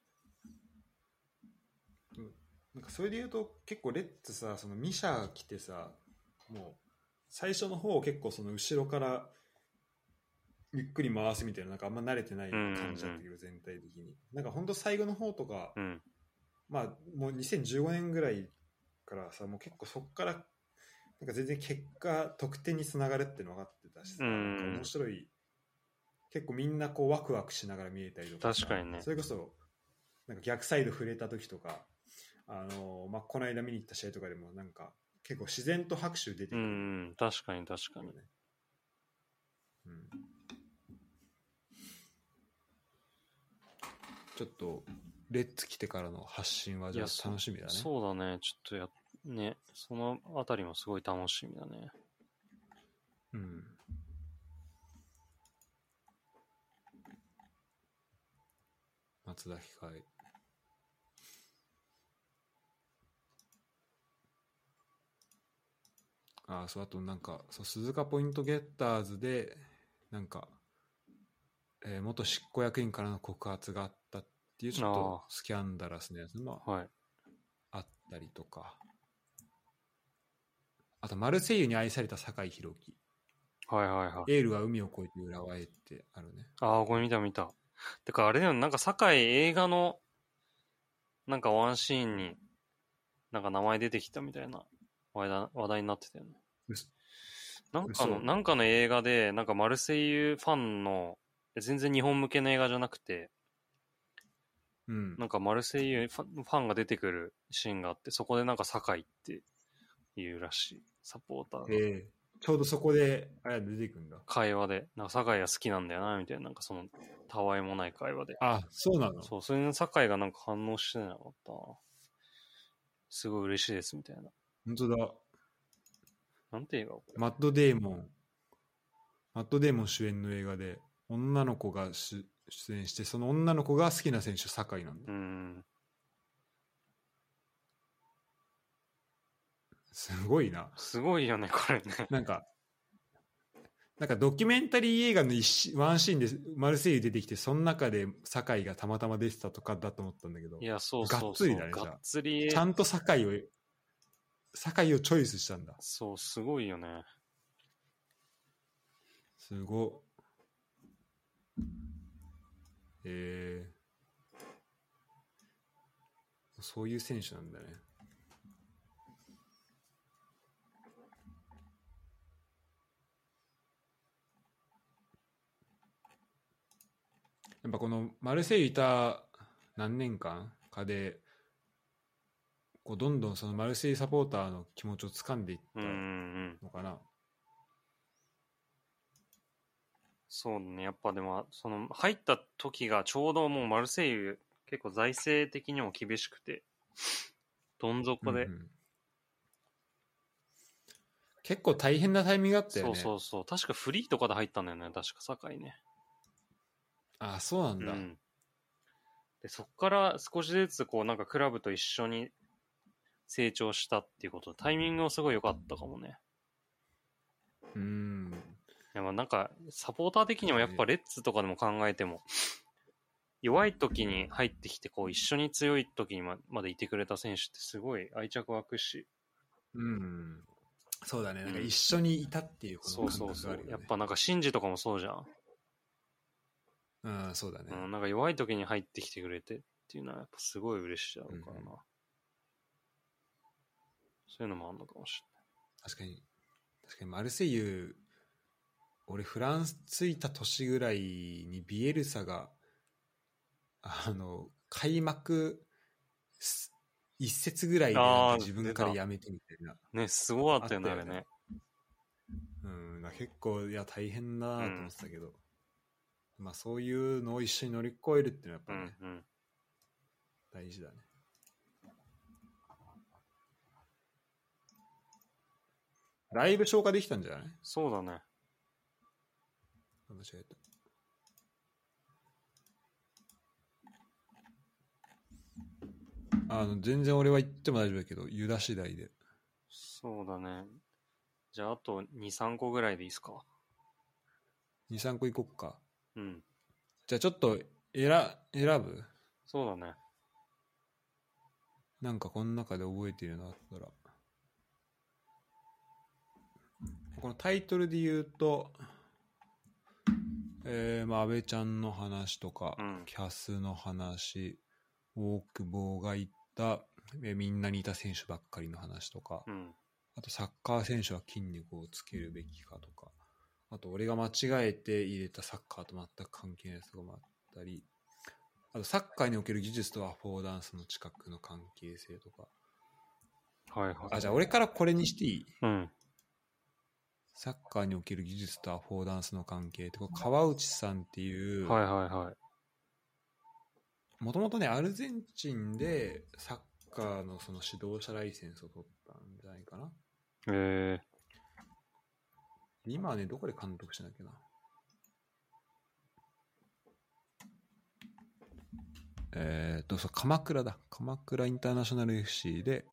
なんかそれで言うと結構レッツさそのミシャ来てさもう最初の方結構その後ろからゆっくり回すみたいななんかあんま慣れてない感じだったけど、全体的に。なんか本当最後の方とか、うん。まあもう2015年ぐらいからさもう結構そこからなんか全然結果得点につながるっていうの分かってたしさ、うん。なんか面白い結構みんなこうワクワクしながら見えたりとかさ確かにね。それこそなんか逆サイド触れた時とかあの、まあ、この間見に行った試合とかでもなんか結構自然と拍手出てくうるん、確かに確かに。ね、うん、ちょっとレッツ来てからの発信はじゃあ楽しみだね。そうだね、ちょっとや、ね、そのあたりもすごい楽しみだね。うん。松田控えああそうあとなんかそう鈴鹿ポイントゲッターズでなんか、えー元執行役員からの告発があったっていうちょっとあスキャンダラスなやつもはい。あったりとかあとマルセイユに愛された酒井宏樹はいはいはい。エールは海を越えて浦和へってあるね。ああ、これ見た見た。てかあれだよね、なんか堺映画の、なんかワンシーンに、なんか名前出てきたみたいな話題話題になってたよね。なんかの、嘘なんかの映画で、なんかマルセイユファンの、え全然日本向けの映画じゃなくて、うん。なんかマルセイユファンファンが出てくるシーンがあって、そこでなんか堺って言うらしい。サポーターが。ええちょうどそこで、あれ出てくんだ。会話で、なんか堺が好きなんだよな、みたいな、なんかその、たわいもない会話で。あ、そうなの？そう、それに堺がなんか反応してなかったな。すごい嬉しいです、みたいな。本当だ。なんて映画これ？マット・デーモン。マット・デーモン主演の映画で、女の子が出出演して、その女の子が好きな選手、酒井なんだう。ん。すごいな。すごいよね、これね。なんか、なんかドキュメンタリー映画の一シワンシーンでマルセイユ出てきて、その中で酒井がたまたま出てたとかだと思ったんだけどい、や、そうそうそう。がっつりだねじゃあがっつり。ちゃんと酒井を、酒井をチョイスしたんだ。そう、すごいよね。すごえー、そういう選手なんだね。やっぱこのマルセイユいた何年間？かでこうどんどんそのマルセイユサポーターの気持ちを掴んでいったうんうんうん。のかな。そうね、やっぱでも、その、入った時がちょうどもうマルセイユ、結構財政的にも厳しくて、どん底で、うんうん結構大変なタイミングだったよそうね。そうそう。確かフリーとかで入ったんだよね、確か堺ね。あそうなんだ。うん。で、そっから少しずつこうなんかクラブと一緒に成長したっていうことで、タイミングもすごい良かったかもね。うん。いやまあなんか、サポーター的にもやっぱレッツとかでも考えても、弱い時に入ってきて、こう一緒に強い時にままでいてくれた選手ってすごい愛着湧くし、うん。そうだね。なんかうん一緒にいたっていうこそうの感そうそう覚がある。よね。やっぱなんかシンジとかもそうじゃん。うん、そうだね。うん、なんか弱い時に入ってきてくれてっていうのはやっぱすごい嬉しいだろうからな。うんそういうのもあんのかもし確かに。確かにマルセイユ、俺フランス着いた年ぐらいにビエルサが、あの、開幕す一節ぐらいで自分からやめてみたいな。れない。ね、すごかったよね、あれねね。うん、結構、いや、大変だなと思ってたけど、まあそういうのを一緒に乗り越えるっていうのはやっぱね、うんうん。大事だね。ライブ消化できたんじゃない？そうだね。間違えた。あの全然俺は言っても大丈夫だけど、ユダ次第で。そうだね。じゃあ、あと2、3個ぐらいでいいですか？2、3個いこっか。うん。じゃあちょっと選選ぶ？そうだね。なんかこの中で覚えてるのあったら。このタイトルで言うと、えー、まあ、安倍ちゃんの話とか、うんキャスの話、大久保が言った、えーみんなにいた選手ばっかりの話とか、うん。あとサッカー選手は筋肉をつけるべきかとか、あと俺が間違えて入れたサッカーと全く関係ないやつがあったり、あとサッカーにおける技術とアフォーダンスの近くの関係性とか。はいはい。あ、じゃあ俺からこれにしていい？うん。サッカーにおける技術とアフォーダンスの関係って、川内さんっていう、はいはいはい。もともとね、アルゼンチンでサッカーのその指導者ライセンスを取ったんじゃないかな。え今はね、どこで監督してんだっけな。えーっと、そう、鎌倉だ。鎌倉インターナショナル FC で、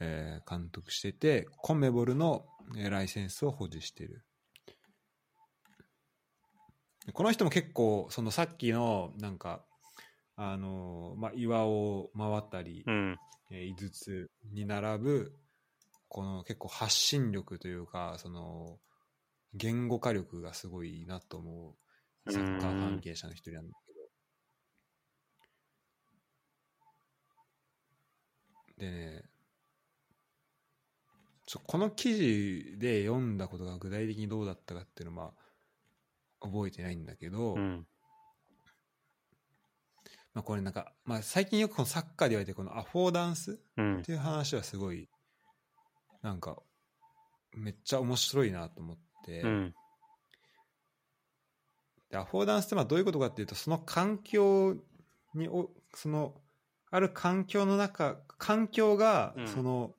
えー監督してて、コンメボルの、えーライセンスを保持してる。でこの人も結構、そのさっきの、なんか、あのーまあ、岩を回ったり、ー、うん。えー井筒に並ぶこの結構発信力というかその言語化力がすごいなと思うサッカー関係者の一人なんだけどでねこの記事で読んだことが具体的にどうだったかっていうのはまあ覚えてないんだけど、うん。まあ、これなんか、まあ、最近よくこのサッカーで言われてるこのアフォーダンスうんっ。ていう話はすごいなんかめっちゃ面白いなと思って、うん。でアフォーダンスってまあどういうことかっていうとその環境におそのある環境の中環境がうん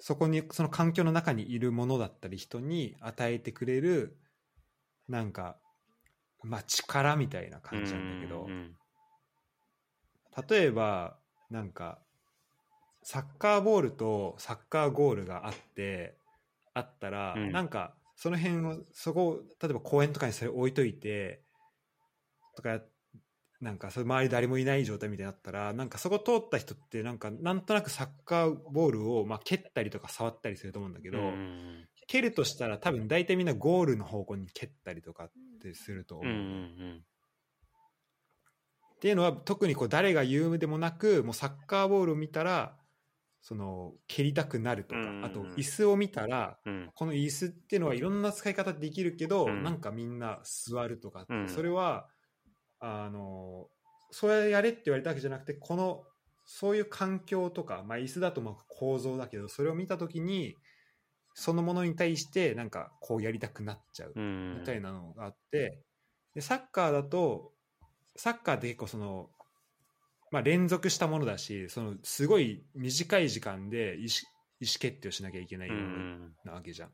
そこにその環境の中にいるものだったり人に与えてくれるなんかまあ力みたいな感じなんだけど、うん。例えばなんかサッカーボールとサッカーゴールがあってあったら、うんなんかその辺をそこを例えば公園とかにそれ置いといてとかなんかそれ周り誰もいない状態みたいになったらなんかそこ通った人ってなんかなんとなくサッカーボールをまあ蹴ったりとか触ったりすると思うんだけど、うん。蹴るとしたら多分大体みんなゴールの方向に蹴ったりとかってすると思う。うん。うん。っていうのは特にこう誰が言うでもなくもうサッカーボールを見たらその蹴りたくなるとか、うんあと椅子を見たらうん。この椅子っていうのはいろんな使い方できるけど、うんなんかみんな座るとかうんそれはあのそれやれって言われたわけじゃなくてこのそういう環境とか、まあ、椅子だとまあ構造だけどそれを見た時にそのものに対してなんかこうやりたくなっちゃううん。みたいなのがあって、でサッカーだとサッカーって結構その、まあ、連続したものだしそのすごい短い時間で意思意思決定をしなきゃいけないなわけじゃん。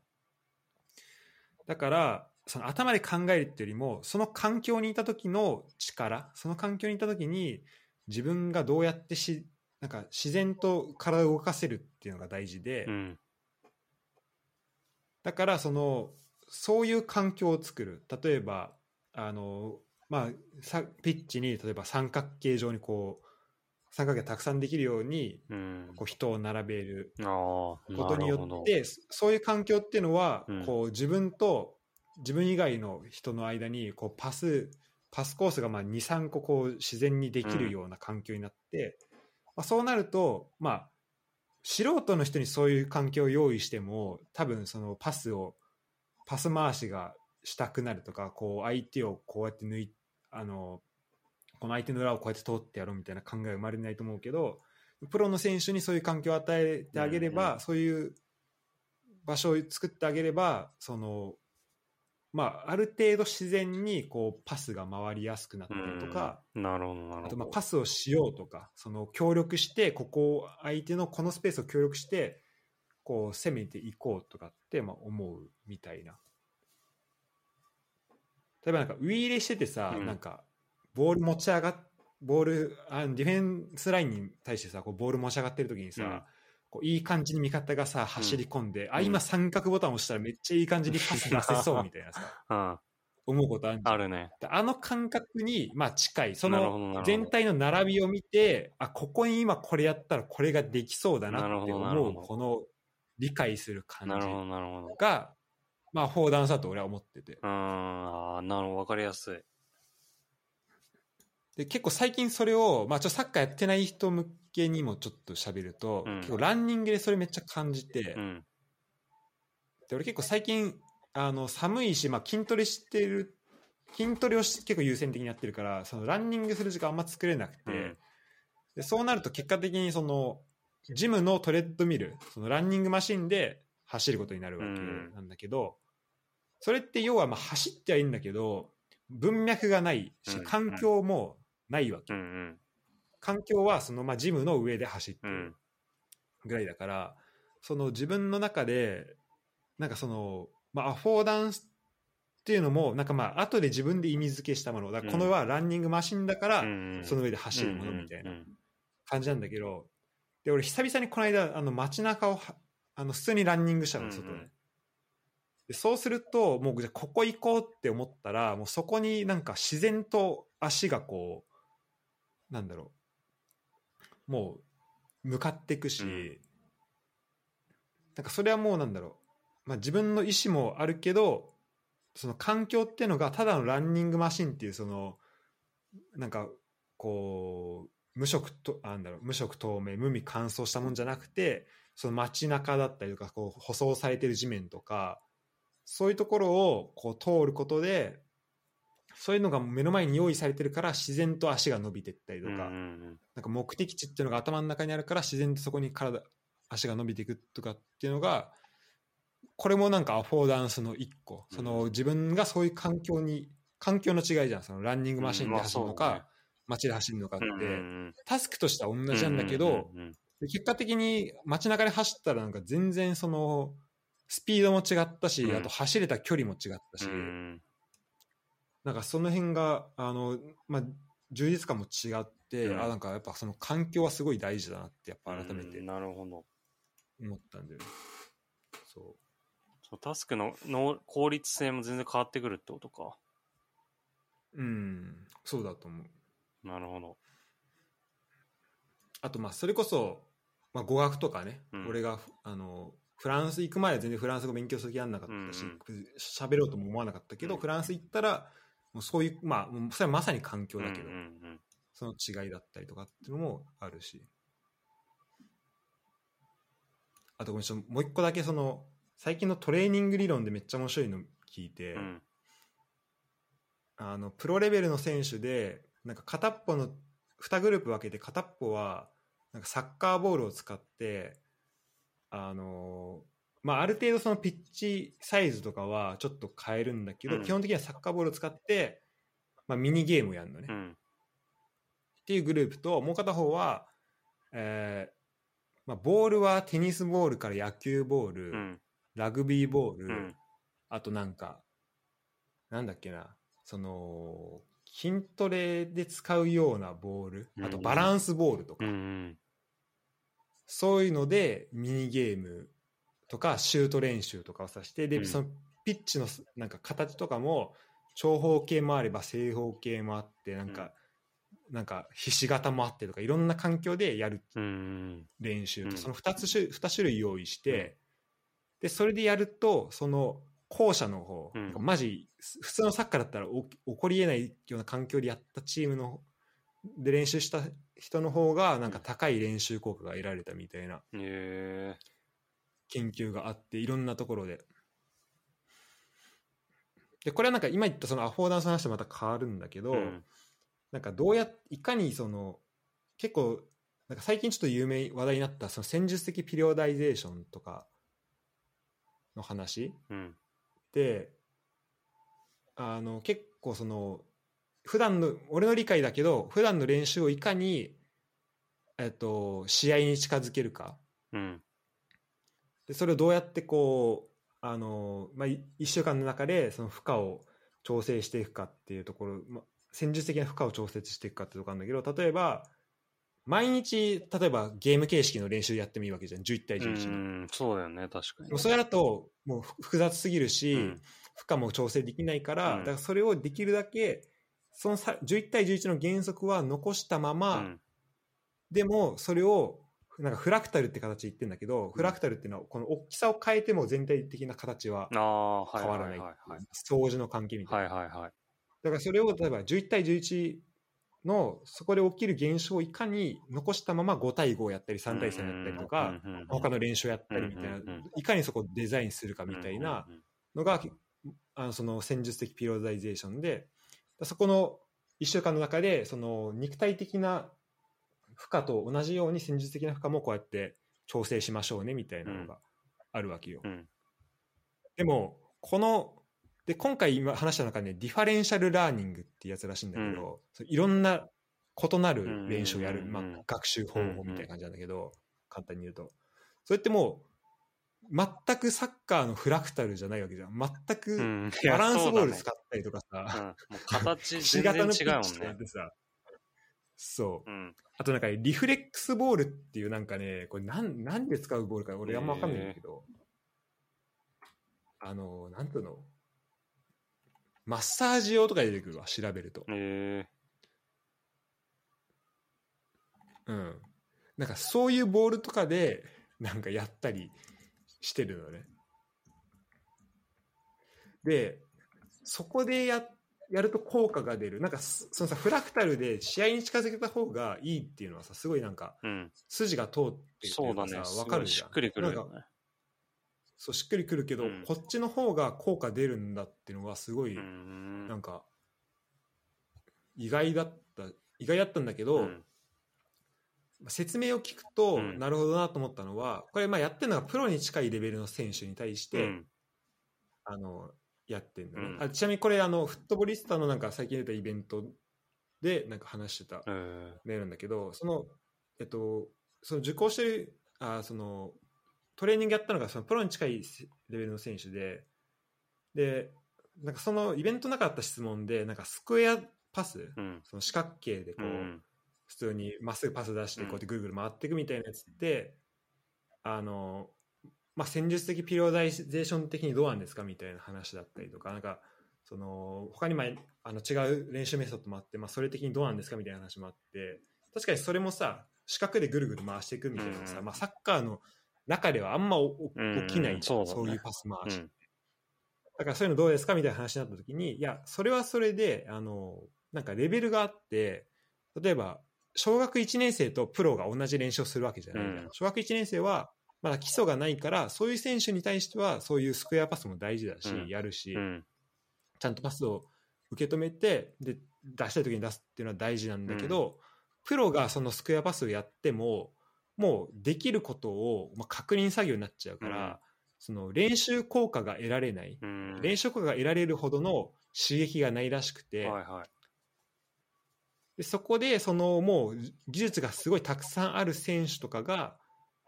だからその頭で考えるっていうよりもその環境にいた時の力その環境にいた時に自分がどうやってしなんか自然と体を動かせるっていうのが大事で、うん。だからそのそういう環境を作る例えばあの、まあ、さピッチに例えば三角形状にこう三角形がたくさんできるようにうん。こう人を並べることによってそういう環境っていうのは、うんこう自分と自分以外の人の間にこうパスパスコースが23個こう自然にできるような環境になって、まあ、そうなるとまあ素人の人にそういう環境を用意しても多分そのパスをパス回しがしたくなるとかこう相手をこうやって抜いあのこの相手の裏をこうやって通ってやろうみたいな考えが生まれないと思うけどプロの選手にそういう環境を与えてあげれば、うん。そういう場所を作ってあげればそのまあある程度自然にこうパスが回りやすくなったりとか、うん。なるほど、なるほど。あとまあパスをしようとかその協力してここを相手のこのスペースを協力してこう攻めていこうとかってまあ思うみたいな。例えばなんかウィーレしててさ、うん。なんかボール持ち上がっボールあディフェンスラインに対してさこうボール持ち上がってる時にさ、うんこういい感じに味方がさ走り込んで、あうん今三角ボタン押したらめっちゃいい感じにパス出せそうみたいなさ うん。思うことあるあるね。あの感覚に、まあ、近いその全体の並びを見てあここに今これやったらこれができそうだなって思うこの理解する感じ。がまあフォーダンスだと俺は思っててうん、ああ、なるほど、わかりやすい。で結構最近それを、まあ、ちょっとサッカーやってない人向けにもちょっと喋ると、うん。結構ランニングでそれめっちゃ感じて、うん。で俺結構最近あの寒いし、まあ、筋トレしてる筋トレをし結構優先的にやってるからそのランニングする時間あんま作れなくて、うん。でそうなると結果的にそのジムのトレッドミルそのランニングマシンで走ることになるわけうん。なんだけど、それって要はまあ走ってはいいんだけど文脈がないしうん。環境もないわけ、うんうん。環境はそのまあジムの上で走ってるうん。ぐらいだから、その自分の中でなんかその、まあ、アフォーダンスっていうのもなんかまあ後で自分で意味付けしたもの。だからこのはランニングマシンだからその上で走るものみたいなうん感じなんだけどで俺久々にこの間あの街中をはあの普通にランニングしたの外で,、でそうするともうじゃあここ行こうって思ったらもうそこになんか自然と足がこうなんだろうもう向かっていくし、うん。なんかそれはもうなんだろう、まあ、自分の意思もあるけどその環境っていうのがただのランニングマシンっていうそのなんかこう無色とあなんだろう無色透明無味乾燥したもんじゃなくてその街中だったりとかこう舗装されてる地面とかそういうところをこう通ることでそういうのが目の前に用意されてるから自然と足が伸びていったりとか、なんか目的地っていうのが頭の中にあるから自然とそこに体足が伸びていくとかっていうのがこれもなんかアフォーダンスの一個、うん。その自分がそういう環境に環境の違いじゃん。そのランニングマシンで走るのか、街で走るのかって、タスクとしては同じなんだけど、結果的に街中で走ったらなんか全然そのスピードも違ったし、うん。あと走れた距離も違ったし、うんうんなんかその辺があの、まあ、充実感も違って、うん。あなんかやっぱその環境はすごい大事だなってやっぱ改めてうんなるほど。思ったんだよね。そう。そうタスクのの効率性も全然変わってくるってことか。うん、そうだと思う。なるほど。あとまあそれこそ、まあ、語学とかね、うん。俺があのフランス行く前は全然フランス語勉強する気あんなかったしうん喋、ろうとも思わなかったけど、うん。フランス行ったらもうそういうまあそれはまさに環境だけど、うんうんうん。その違いだったりとかっていうのもあるし。あとごめんちょっともう一個だけその最近のトレーニング理論でめっちゃ面白いの聞いて、うん。あのプロレベルの選手でなんか片っぽの2グループ分けて片っぽはなんかサッカーボールを使ってあのまあ、ある程度そのピッチサイズとかはちょっと変えるんだけど、うん。基本的にはサッカーボールを使って、まあ、ミニゲームをやるのね、っうん。ていうグループともう片方は、えーまあ、ボールはテニスボールから野球ボール、うん。ラグビーボール、うん。あとなんか、なんだっけな、その、筋トレで使うようなボール、あとうんバランスボールとか、そういうのでミニゲームとかシュート練習とかをさして、で、うん。そのピッチのなんか形とかも長方形もあれば正方形もあって、なんか、なんかひし形もあってとか、いろんな環境でやるうんうん練習と、うん。その2つ種2種類用意して、でそれでやるとその後者の方、うん。マジ普通のサッカーだったらお起こりえないような環境でやったチームので練習した人の方がなんか高い練習効果が得られたみたいな。へえ研究があっていろんなところで。でこれはなんか今言ったそのアフォーダンスの話とまた変わるんだけど、うん。なんかどうやいかにその結構なんか最近ちょっと有名話題になったその戦術的ピリオダイゼーションとかの話うん。であの結構その普段の俺の理解だけど普段の練習をいかに、えっと、試合に近づけるかうんでそれをどうやってこうあの、まあ、1週間の中でその負荷を調整していくかっていうところ、まあ、戦術的な負荷を調節していくかっていうところなんだけど例えば毎日例えばゲーム形式の練習やってもいいわけじゃん。11対う11の、んそうだよね。確かに。それだともうふ複雑すぎるし、うん。負荷も調整できないから、うん。だからそれをできるだけそのさ11対11の原則は残したまま、うん。でもそれをなんかフラクタルって形で言ってるんだけど、フラクタルっていうのはこの大きさを変えても全体的な形は変わらないいははい。はい相似の関係みたいな、はいはいはい。だからそれを例えば11対11のそこで起きる現象をいかに残したまま5対5をやったり3対3やったりとか、うんうんうん他の練習をやったりみたいな、うんうんうんいかにそこをデザインするかみたいなのが、あのその戦術的ピローザイゼーションでそこの1週間の中でその肉体的な負荷と同じように戦術的な負荷もこうやって調整しましょうねみたいなのがあるわけよ。うん。でもこので今回今話した中で、ね、 differential learning っていうやつらしいんだけど、そういろんな異なる練習をやる、うん。まあ、学習方法みたいな感じなんだけど、簡単に言うと。それってもう全くサッカーのフラクタルじゃないわけじゃん。全うくんバランスボールい使ったりとかさ、うだねうん形全然違うもんね そう。うん。あとなんか reflex ball っていうなんかねこれなんなんで使うボールか俺あんま分かんないんだけど、あのなんていうの？マッサージ用とかで出てくるわ調べると。えうん。なんかそういうボールとかでなんかやったりしてるのね。でそこでややると効果が出る。なんかそそのさフラクタルで試合に近づけた方がいいっていうのはさすごいなんかーうん。筋が通ってるそうだね。うかるじゃん。しっくりくるなんかよねそうしっくりくるけど、うん。こっちの方が効果出るんだっていうのはすごい、うん。なんか意外だった意外だったんだけど、うん。説明を聞くと、うん。なるほどなと思ったのはこれまあやってるのがプロに近いレベルの選手に対して、うん。あのやってるのね、うん。あちなみにこれあのフットボリスタのなんか最近出たイベントでなんか話してたえー。メールなんだけどそのえっとその受講してるあそのトレーニングやったのがそのプロに近いレベルの選手ででなんかそのイベントなかった質問でなんかスクエアパス、うん。その四角形でこう、うん。普通にまっすぐパス出してこうやってぐるぐる回っていくみたいなやつって、あのまあ、戦術的ピローダイゼーション的にどうなんですかみたいな話だったりとかなんかその他にもあの違う練習メソッドもあって、まあ、それ的にどうなんですかみたいな話もあって確かにそれもさ四角でぐるぐる回していくみたいなさ、うん。まあ、サッカーの中ではあんま起きない、そうだね。そういうパス回し、うん。だからそういうのどうですかみたいな話になった時にいやそれはそれであのなんかレベルがあって例えば小学1年生とプロが同じ練習をするわけじゃないうん。小学1年生はまだ基礎がないからそういう選手に対してはそういうスクエアパスも大事だし、うん。やるし、うん。ちゃんとパスを受け止めてで出したい時に出すっていうのは大事なんだけど、プロがそのスクエアパスをやってももうできることを、まあ、確認作業になっちゃうから、うん。その練習効果が得られない、うん。練習効果が得られるほどの刺激がないらしくて、はいはい。でそこでそのもう技術がすごいたくさんある選手とかが、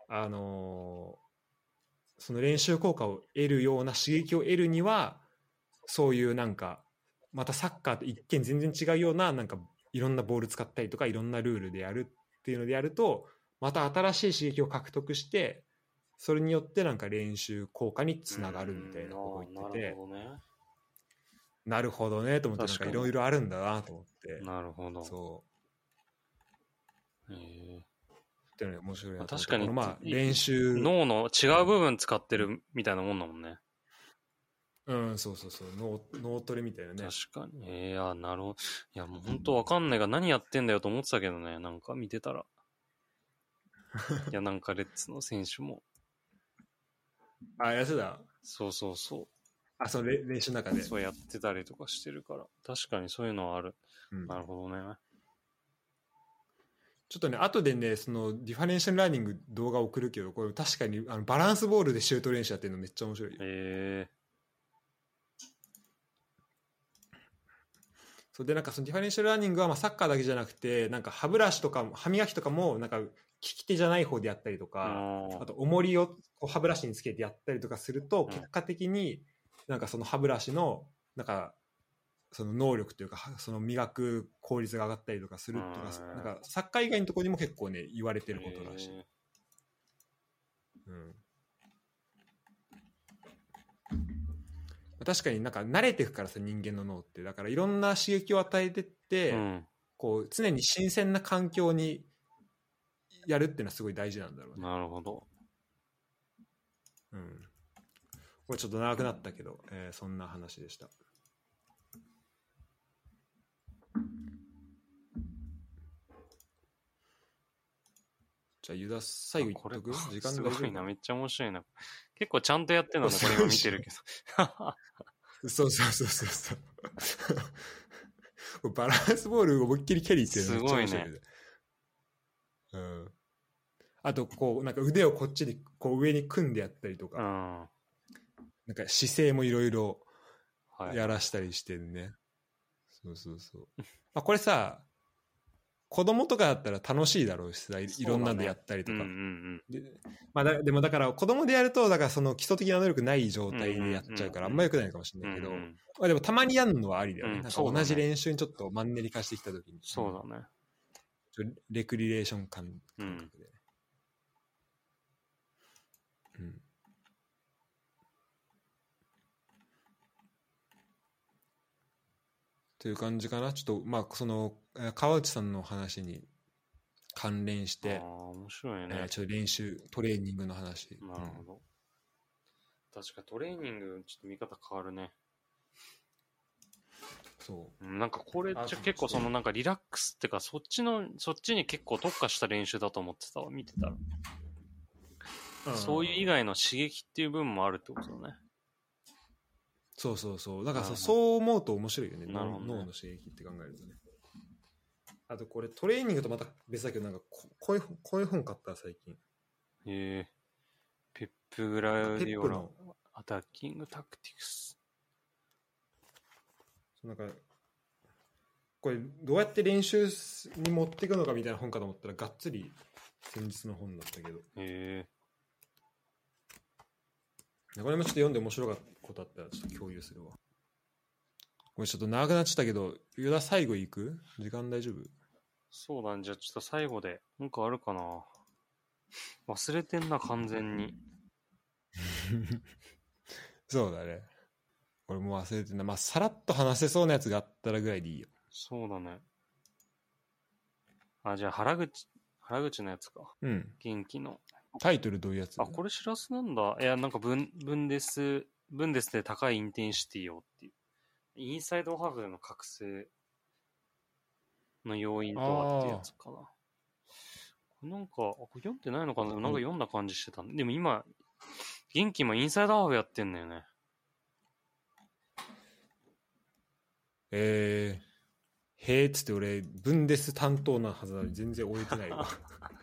あのーその練習効果を得るような刺激を得るにはそういうなんかまたサッカーと一見全然違うようななんかいろんなボール使ったりとかいろんなルールでやるっていうのでやるとまた新しい刺激を獲得してそれによってなんか練習効果につながるみたいなことを言ってて、なるほどねと思っていろいろあるんだなと思って。なるほど。そう。へーっていうのが面白いなと思って。確かに。まあい練習。脳の違う部分使ってるみたいなもんだもんね。うんそうそうそう。脳脳トレみたいなね。確かに。ええあなるほど。いやもう本当わかんないが何やってんだよと思ってたけどねなんか見てたら。いやなんかレッツの選手も。あやつだそうそうそあそのれ練習の中で。うそうやってたりとかしてるから。確かにそういうのはある。うん。なるほどねちょっとね後でねその differential learning 動画送るけどこれ確かにあのバランスボールでシュート練習やってるのめっちゃ面白いよ。え。そうでなんかその differential learning はまあサッカーだけじゃなくてなんか歯ブラシとかも歯磨きとかもなんか利き手じゃない方でやったりとえか、ああと重りをこう歯ブラシにつけてやったりとかするとうん結果的になんかその歯ブラシのなんかその能力というかはその磨く効率が上がったりとかするとかうんなんかサッカー以外のところにも結構ね言われてることらしい。うん。確かになんか慣れていくからさ人間の脳って。だからいろんな刺激を与えてって、うん。こう常に新鮮な環境にやるっていうのはすごい大事なんだろうね。なるほど。うん、これちょっと長くなったけど、えーそんな話でした。じゃあ、ユダ最後言っとく？こ れ時間すごいな、夫めっちゃ面白いな。結構ちゃんとやってんのね、これ今見てるけど。そうそうそうそうそう。バランスボール思いっきりキャリーしてるすごいね。うん。あと、こう、なんか腕をこっちでこう上に組んでやったりとか、うん。はなんか姿勢もいろいろい。やらしたりしてるね。そうそうそう。まあこれさ、子供とかだったら楽しいだろうしさ、いいろんなのやったりとか。うんうんでまあ、だでもだから子供でやるとだからその基礎的な能力ない状態でやっちゃうからあうんうんうんうん。んま良くないかもしれうん。ないけど、うんうん。まあ、でもたまにやるのはありだよね,、なんかうんそうだね。同じ練習にちょっとマンネリ化してきた時に。そうだね。レクリレーション感覚で。ね、うんという感じかなちょっとまあそのえー川内さんの話に関連してああ、、面白いねえー。ちょっと練習トレーニングの話なるほど。確かトレーニング、ちょっと見方変わるね。そうんなんかこれ、あじゃ結構そのなんかリラックスってか、そっちの、そっちに結構特化した練習だと思ってたわ、見てたら。う、そういう以外の刺激っていう部分もあるってことだね。そうそうそう。だからそう思うと面白いよね。ね。脳脳の刺激って考えるとね。あとこれトレーニングとまた別だけどなんかここういう本こういう本買った最近。へえ。ペップグラウディオの、アタッキングタクティクス。なんかこれどうやって練習に持っていくのかみたいな本かと思ったらがっつり先日の本だったけど。へえ。これもちょっと読んで面白かったことあったらちょっと共有するわこれちょっと長くなっちゃったけどユダ最後行く？時間大丈夫？そうだね。じゃあちょっと最後で、なんかあるかな？忘れてんな、完全に。そうだね俺も忘れてんなまあさらっと話せそうなやつがあったらぐらいでいいよそうだね。あ、じゃあ原口、原口のやつか。うん元気の。タイトルどういうやつ？あ、これしらすなんだ。いや、なんかブン、ブンデス、ブンデスで高いインテンシティをっていう。インサイドハーフでの覚醒の要因とはってやつかな。なんか、あこれ読んでないのかななんか読んだ感じしてたんで。でも今、元気もインサイドハーフやってんだよね。えー、へーっつって俺ブンデス担当なはずなのに全然終えてないわえ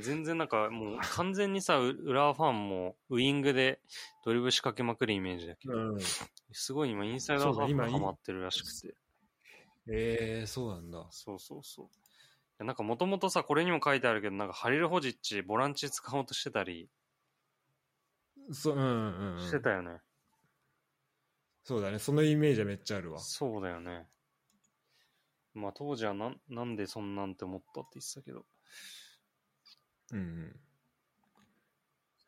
全然なんかもう完全にさ、う浦和ファンもウイングでドリブル仕掛けまくるイメージだけど、うんすごい今インサイドハーフがハマってるらしくて。えー、そうなんだそうそうそう。なんかもともとさ、これにも書いてあるけど、なんかハリル・ホジッチ、ボランチ使おうとしてたりそう,、うんうんうん、してたよね。そうだねそのイメージはめっちゃあるわそうだよね。まあ当時はなんなんでそんなんて思ったって言ってたけど。うんうん。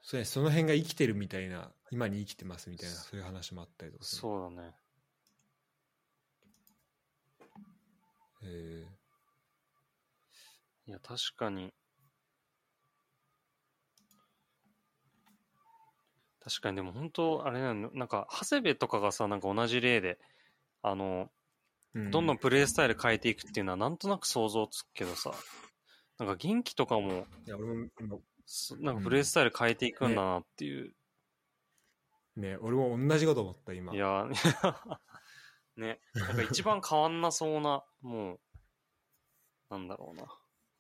そうねその辺が生きてるみたいな今に生きてますみたいなそういう話もあったりとかする。そうだね。へいや、確かに。確かに、でも本当、あれなの、なんか、長谷部とかがさ、なんか同じ例で、あの、どんどんプレイスタイル変えていくっていうのはなんとなく想像つくけどさ、なんか元気とかも、いや俺も今すなんかプレイスタイル変えていくんだなっていう。ね俺も同じこと思った今いや、ね、なんか一番変わんなそうな、もう、なんだろうな。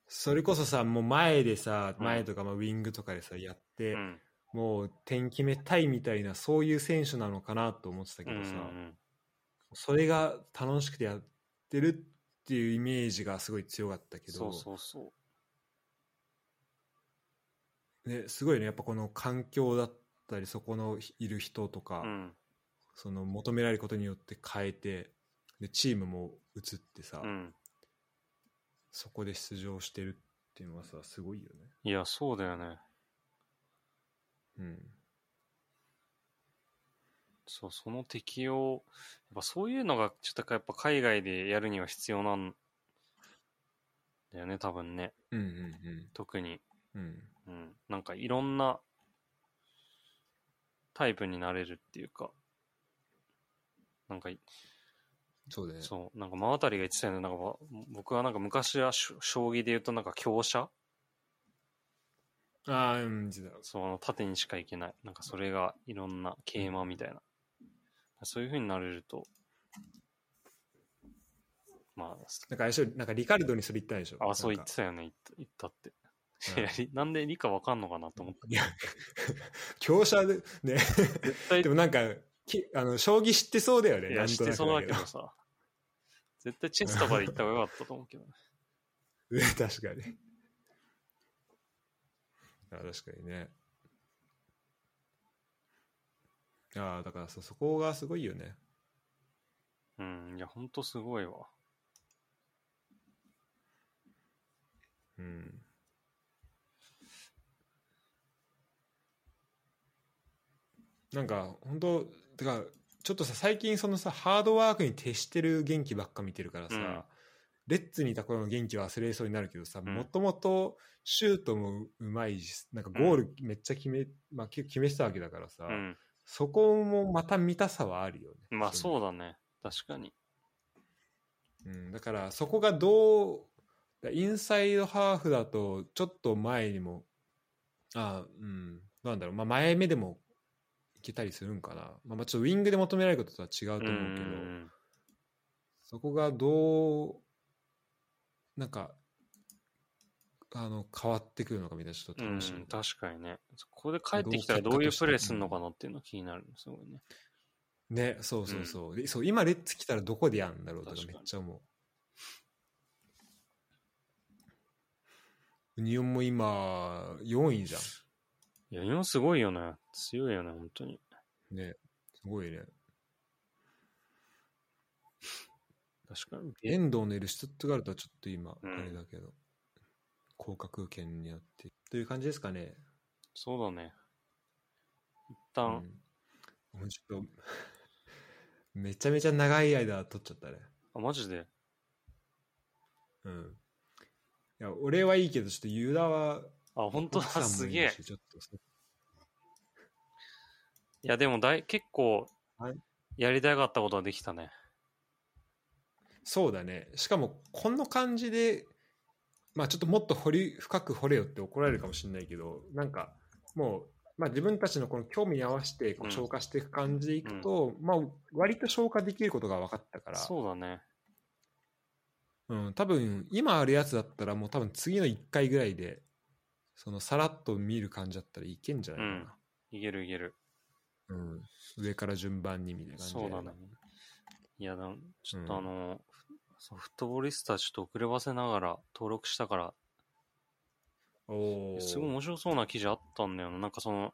それこそさもう前でさうん前とかまあウィングとかでさやって、うん。もう点決めたいみたいなそういう選手なのかなと思ってたけうんうどさ、んそれが楽しくてやってるっていうイメージがすごい強かったけどそうそうそね、すごいねやっぱこの環境だったりそこのいる人とか、う。うん。その求められることによって変えてでチームも移ってさ、うん。そこで出場してるっていうのはさすごいよね。いや、そうだよね。うんそう、その適用、やっぱそういうのがちょっとやっぱ海外でやるには必要なんだよね、多分ね。うんうん特に。うん。なんかいろんなタイプになれるっていうか、なんか、そうだね。そう、なんか真渡りが言ってたよね。なんかわ僕はなんか昔は将棋で言うとなんか強者？ああ、うん、実は。そう、あの縦にしか行けない。なんかそれがいろんな桂馬みたいな。そういう風になれると、まなんかあれでしょなんかリカルドにそれ言ったんでしょあ、あ、そう言ってたよね、言ったって。なんで理科わかんのかなと思った。いや、強者で、ね。絶対でもなんか、きあの将棋知ってそうだよね。いや、知ってそうだけどどさ。絶対チェスとかで行った方がよかったと思うけどね。ね 確かに。あ確かにね。ああ、だからそそこがすごいよね。うん、いや、ほんとすごいわ。うん。なんか、本当てか、ちょっとさ、最近そのさ、ハードワークに徹してる元気ばっか見てるからさ、うんレッツにいた頃の元気は忘れそうになるけどさ、んもともとシュートもうまいし、なんかゴールめっちゃ決め、まあ、決めてたわけだからさ、うん。そこもまた見たさはあるよね。まあうそうだね。確かに。うん、だからそこがどうだインサイドハーフだとちょっと前にもあうんなんだろう、まあ、前目でもいけたりするんかな、まあ、まあちょっとウィングで求められることとは違うと思うけど、うんそこがどうなんかあの変わってくるのかみたいなちょっとうん楽しみ、確かにね。そこで帰ってきたらどういうプレーするのかなっていうの気になる。すごいね。ねそうそうそう,で、そう今レッツ来たらどこでやるんだろうとかめっちゃ思うユニオンも今4位じゃんいや、日本すごいよね。強いよね、本当に。ね、すごいね。確かに。遠藤のいるシュツットガルトはちょっと今、うんあれだけど、降格圏にあって、という感じですかね。そうだね。一う旦、ん。もうちょっと、めちゃめちゃ長い間取っちゃったね。あ、マジで？うん。いや、俺はいいけど、ちょっとユダは、あ、本当だ、すげえいや、でもだい、結構はい、やりたかったことはできたね。そうだね。しかも、この感じで、まあちょっともっと掘り、深く掘れよって怒られるかもしれないけど、なんか、もう、まあ自分たちのこの興味に合わせてこううん消化していく感じでいくと、まあ割と消化できることが分かったから、そうだね。うん、多分今あるやつだったらもう多分次の1回ぐらいで、そのさらっと見る感じだったらいけんじゃないかな。いけるいける。うん上から順番にみたいな感じでそうだね。いや、だちょっとうんあの、そうフットボリスタちょっと遅ればせながら登録したから、おーすごい面白そうな記事あったんだよな。なんかその、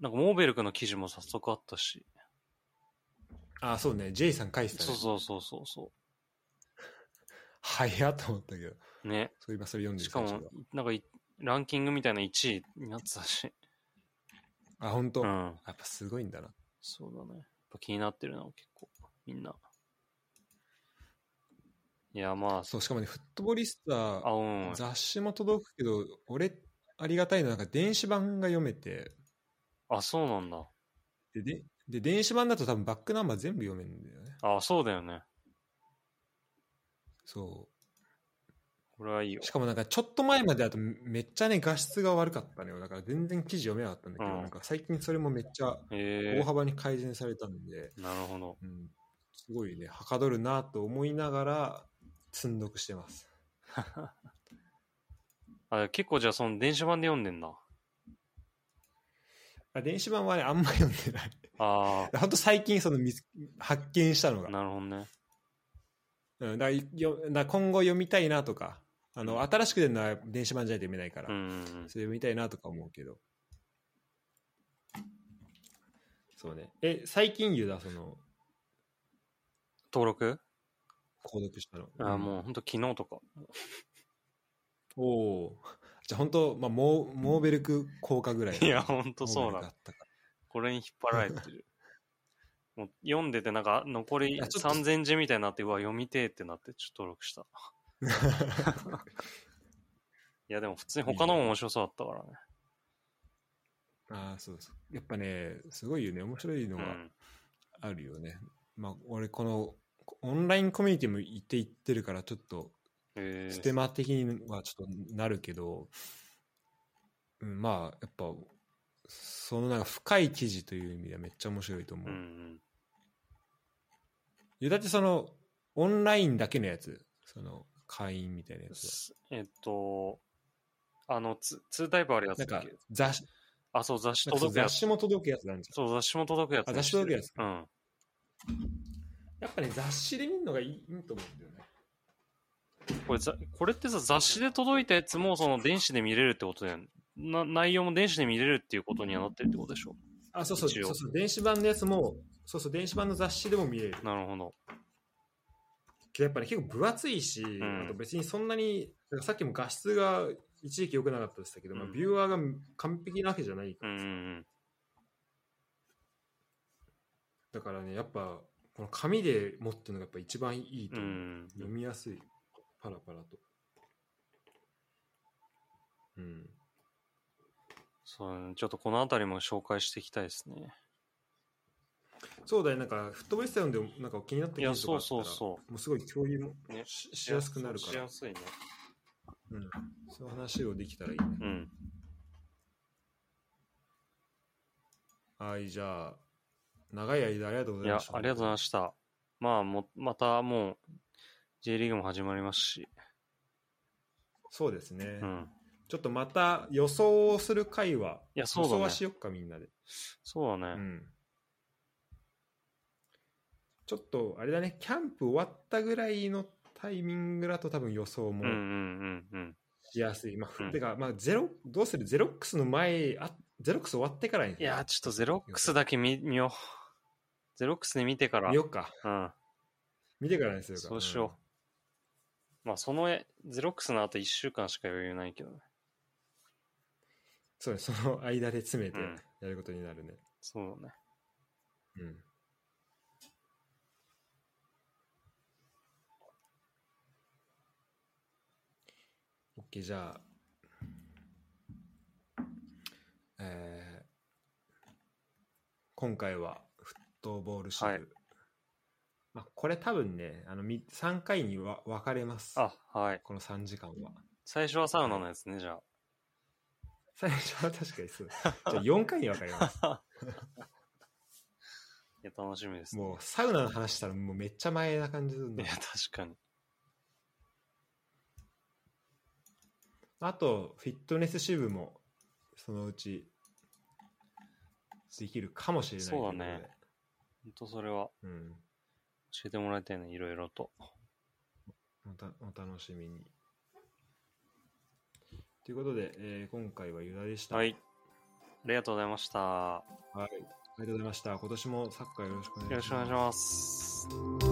なんかモーベルクの記事も早速あったし。あ、そうね。J さん返したね。そうそうそうそうそ 早っと思ったけど。う。ね。そう今それ読んでしかもなんかいランキングみたいな1位になってたし。あ、本当、うん。やっぱすごいんだな。そうだね。やっぱ気になってるな、結構。みんな。いや、まあ、そう、しかもね、フットボリスタうん。雑誌も届くけど、俺、ありがたいのは、なんか電子版が読めて、あ、そうなんだ。で、でで電子版だと多分バックナンバー全部読めるんだよね。あ、そうだよね。そ。これはいいよう。し。かもなんかちょっと前までだとめっちゃね、画質が悪かったのよ。だから全然記事読めなかったんだけど、うんなんか最近それもめっちゃえ大幅に改善されたんで、ー、なるほど。うん、すごいね、はかどるなと思いながら、積んどくしてます。あ、結構じゃあその電子版で読んでんだ。あ電子版はね、あんま読んでない。あ ほんと最近その見つ発見したのあ、が。なるほどね。うん、だからよだから今後読みたいなとか、あの新しく出るのは電子版じゃないと読めないから、うんうんうん。それ読みたいなとか思うけど。そうね。え、最近言うだ、その、登録？購読したの。あもうほんと昨日とか。おおー。じゃあ本当、まあ、モーモーベルク効果ぐらい。いや、ほんとそうなの。ったかこれに引っ張られてる。もう読んでてなんか残りあちょっと3000字みたいになって、うわ、読みてえってなってちょっと登録した。ら。いや、でも普通に他のも面白そうだったからね。ああ、そうそう。やっぱね、すごいよね。面白いのがうん。あるよね。まあ、俺、この、オンラインコミュニティも行って行ってるから、ちょっと、えー、ステマ的にはちょっとなるけど、うん、まあやっぱそのなんか深い記事という意味ではめっちゃ面白いと思う、うんうん。いやだってそのオンラインだけのやつその会員みたいなやつえっと、あの、ツ2タイプあるやつなんかだっけ雑誌あ、そう、雑誌なんかそう届くやつ。雑誌も届くやつなんじゃんそう、雑誌も届くやつにあ雑誌届くやつしてるうん。やっぱね雑誌で見るのがいいいいと思うんだよねこれざ、これってさ、雑誌で届いたやつも、その電子で見れるってことだよね。な内容も電子で見れるっていうことにはなってるってことでしょ。あそうそう一応そうそう電子版のやつもそうそう電子版の雑誌でも見れるなるほど。けどやっぱね結構分厚いし、ん。あと別にそんなにさっきも画質が一時期良くなかったでしたけど、まあ、うんビューアーが完璧なわけじゃないからさ、うん。だからねやっぱこの紙で持ってるのがやっぱ一番いいとう。ん。読みやすい。パラパラと。うん。そうね、ちょっとこの辺りも紹介していきたいですね。そうだよなんかフットボールスタイルでもなんか気になったいや、記事とかそうあったらそうそもうすごい共有もう。ね、ししやすくなるからしやすいね。うん、そういう話をできたらいいね、うん。はいじゃあ長い間ありがとうごいやざいまし、たありがとうございました。まあ、も、またもう、J リーグも始まりますし。そうですね、うん。ちょっとまた予想をする回はいやそうだね予想はしよっかみんなで、そうだね。うん、ちょっとあれだねキャンプ終わったぐらいのタイミングだと多分予想もうんうんうんうん。しやすい、まあ、うんてかまあゼロどうする？ゼロックスの前あゼロックス終わってからにいや、ちょっとゼロックスだけ見見よう。ゼロックスで見てから。見よっかうん。見てからにするかそうしよう。まあ、そのえ、ゼロックスの後1週間しか余裕ないけどね。そうねその間で詰めてうんやることになるねそうだね。うん、じゃあえー今回はフットボール支部、はいまあ、これ多分ねあのみ3回にわ分かれますあ、はい。この3時間は最初はサウナのやつね、じゃ最初は確かにそうじゃあ4回に分かれますあ。いや、楽しみです、ね。もうサウナの話したらもうめっちゃ前な感じするんだいや、確かに。あとフィットネス支部もそのうちできるかもしれないそうだね。本当それは。うん、教えてもらいたいね、いろいろと。またお楽しみに。ということで、えー今回はユダでした。はい。ありがとうございました。はい、ありがとうございました。今年もサッカーよろしくお願いします。よろしくお願いします。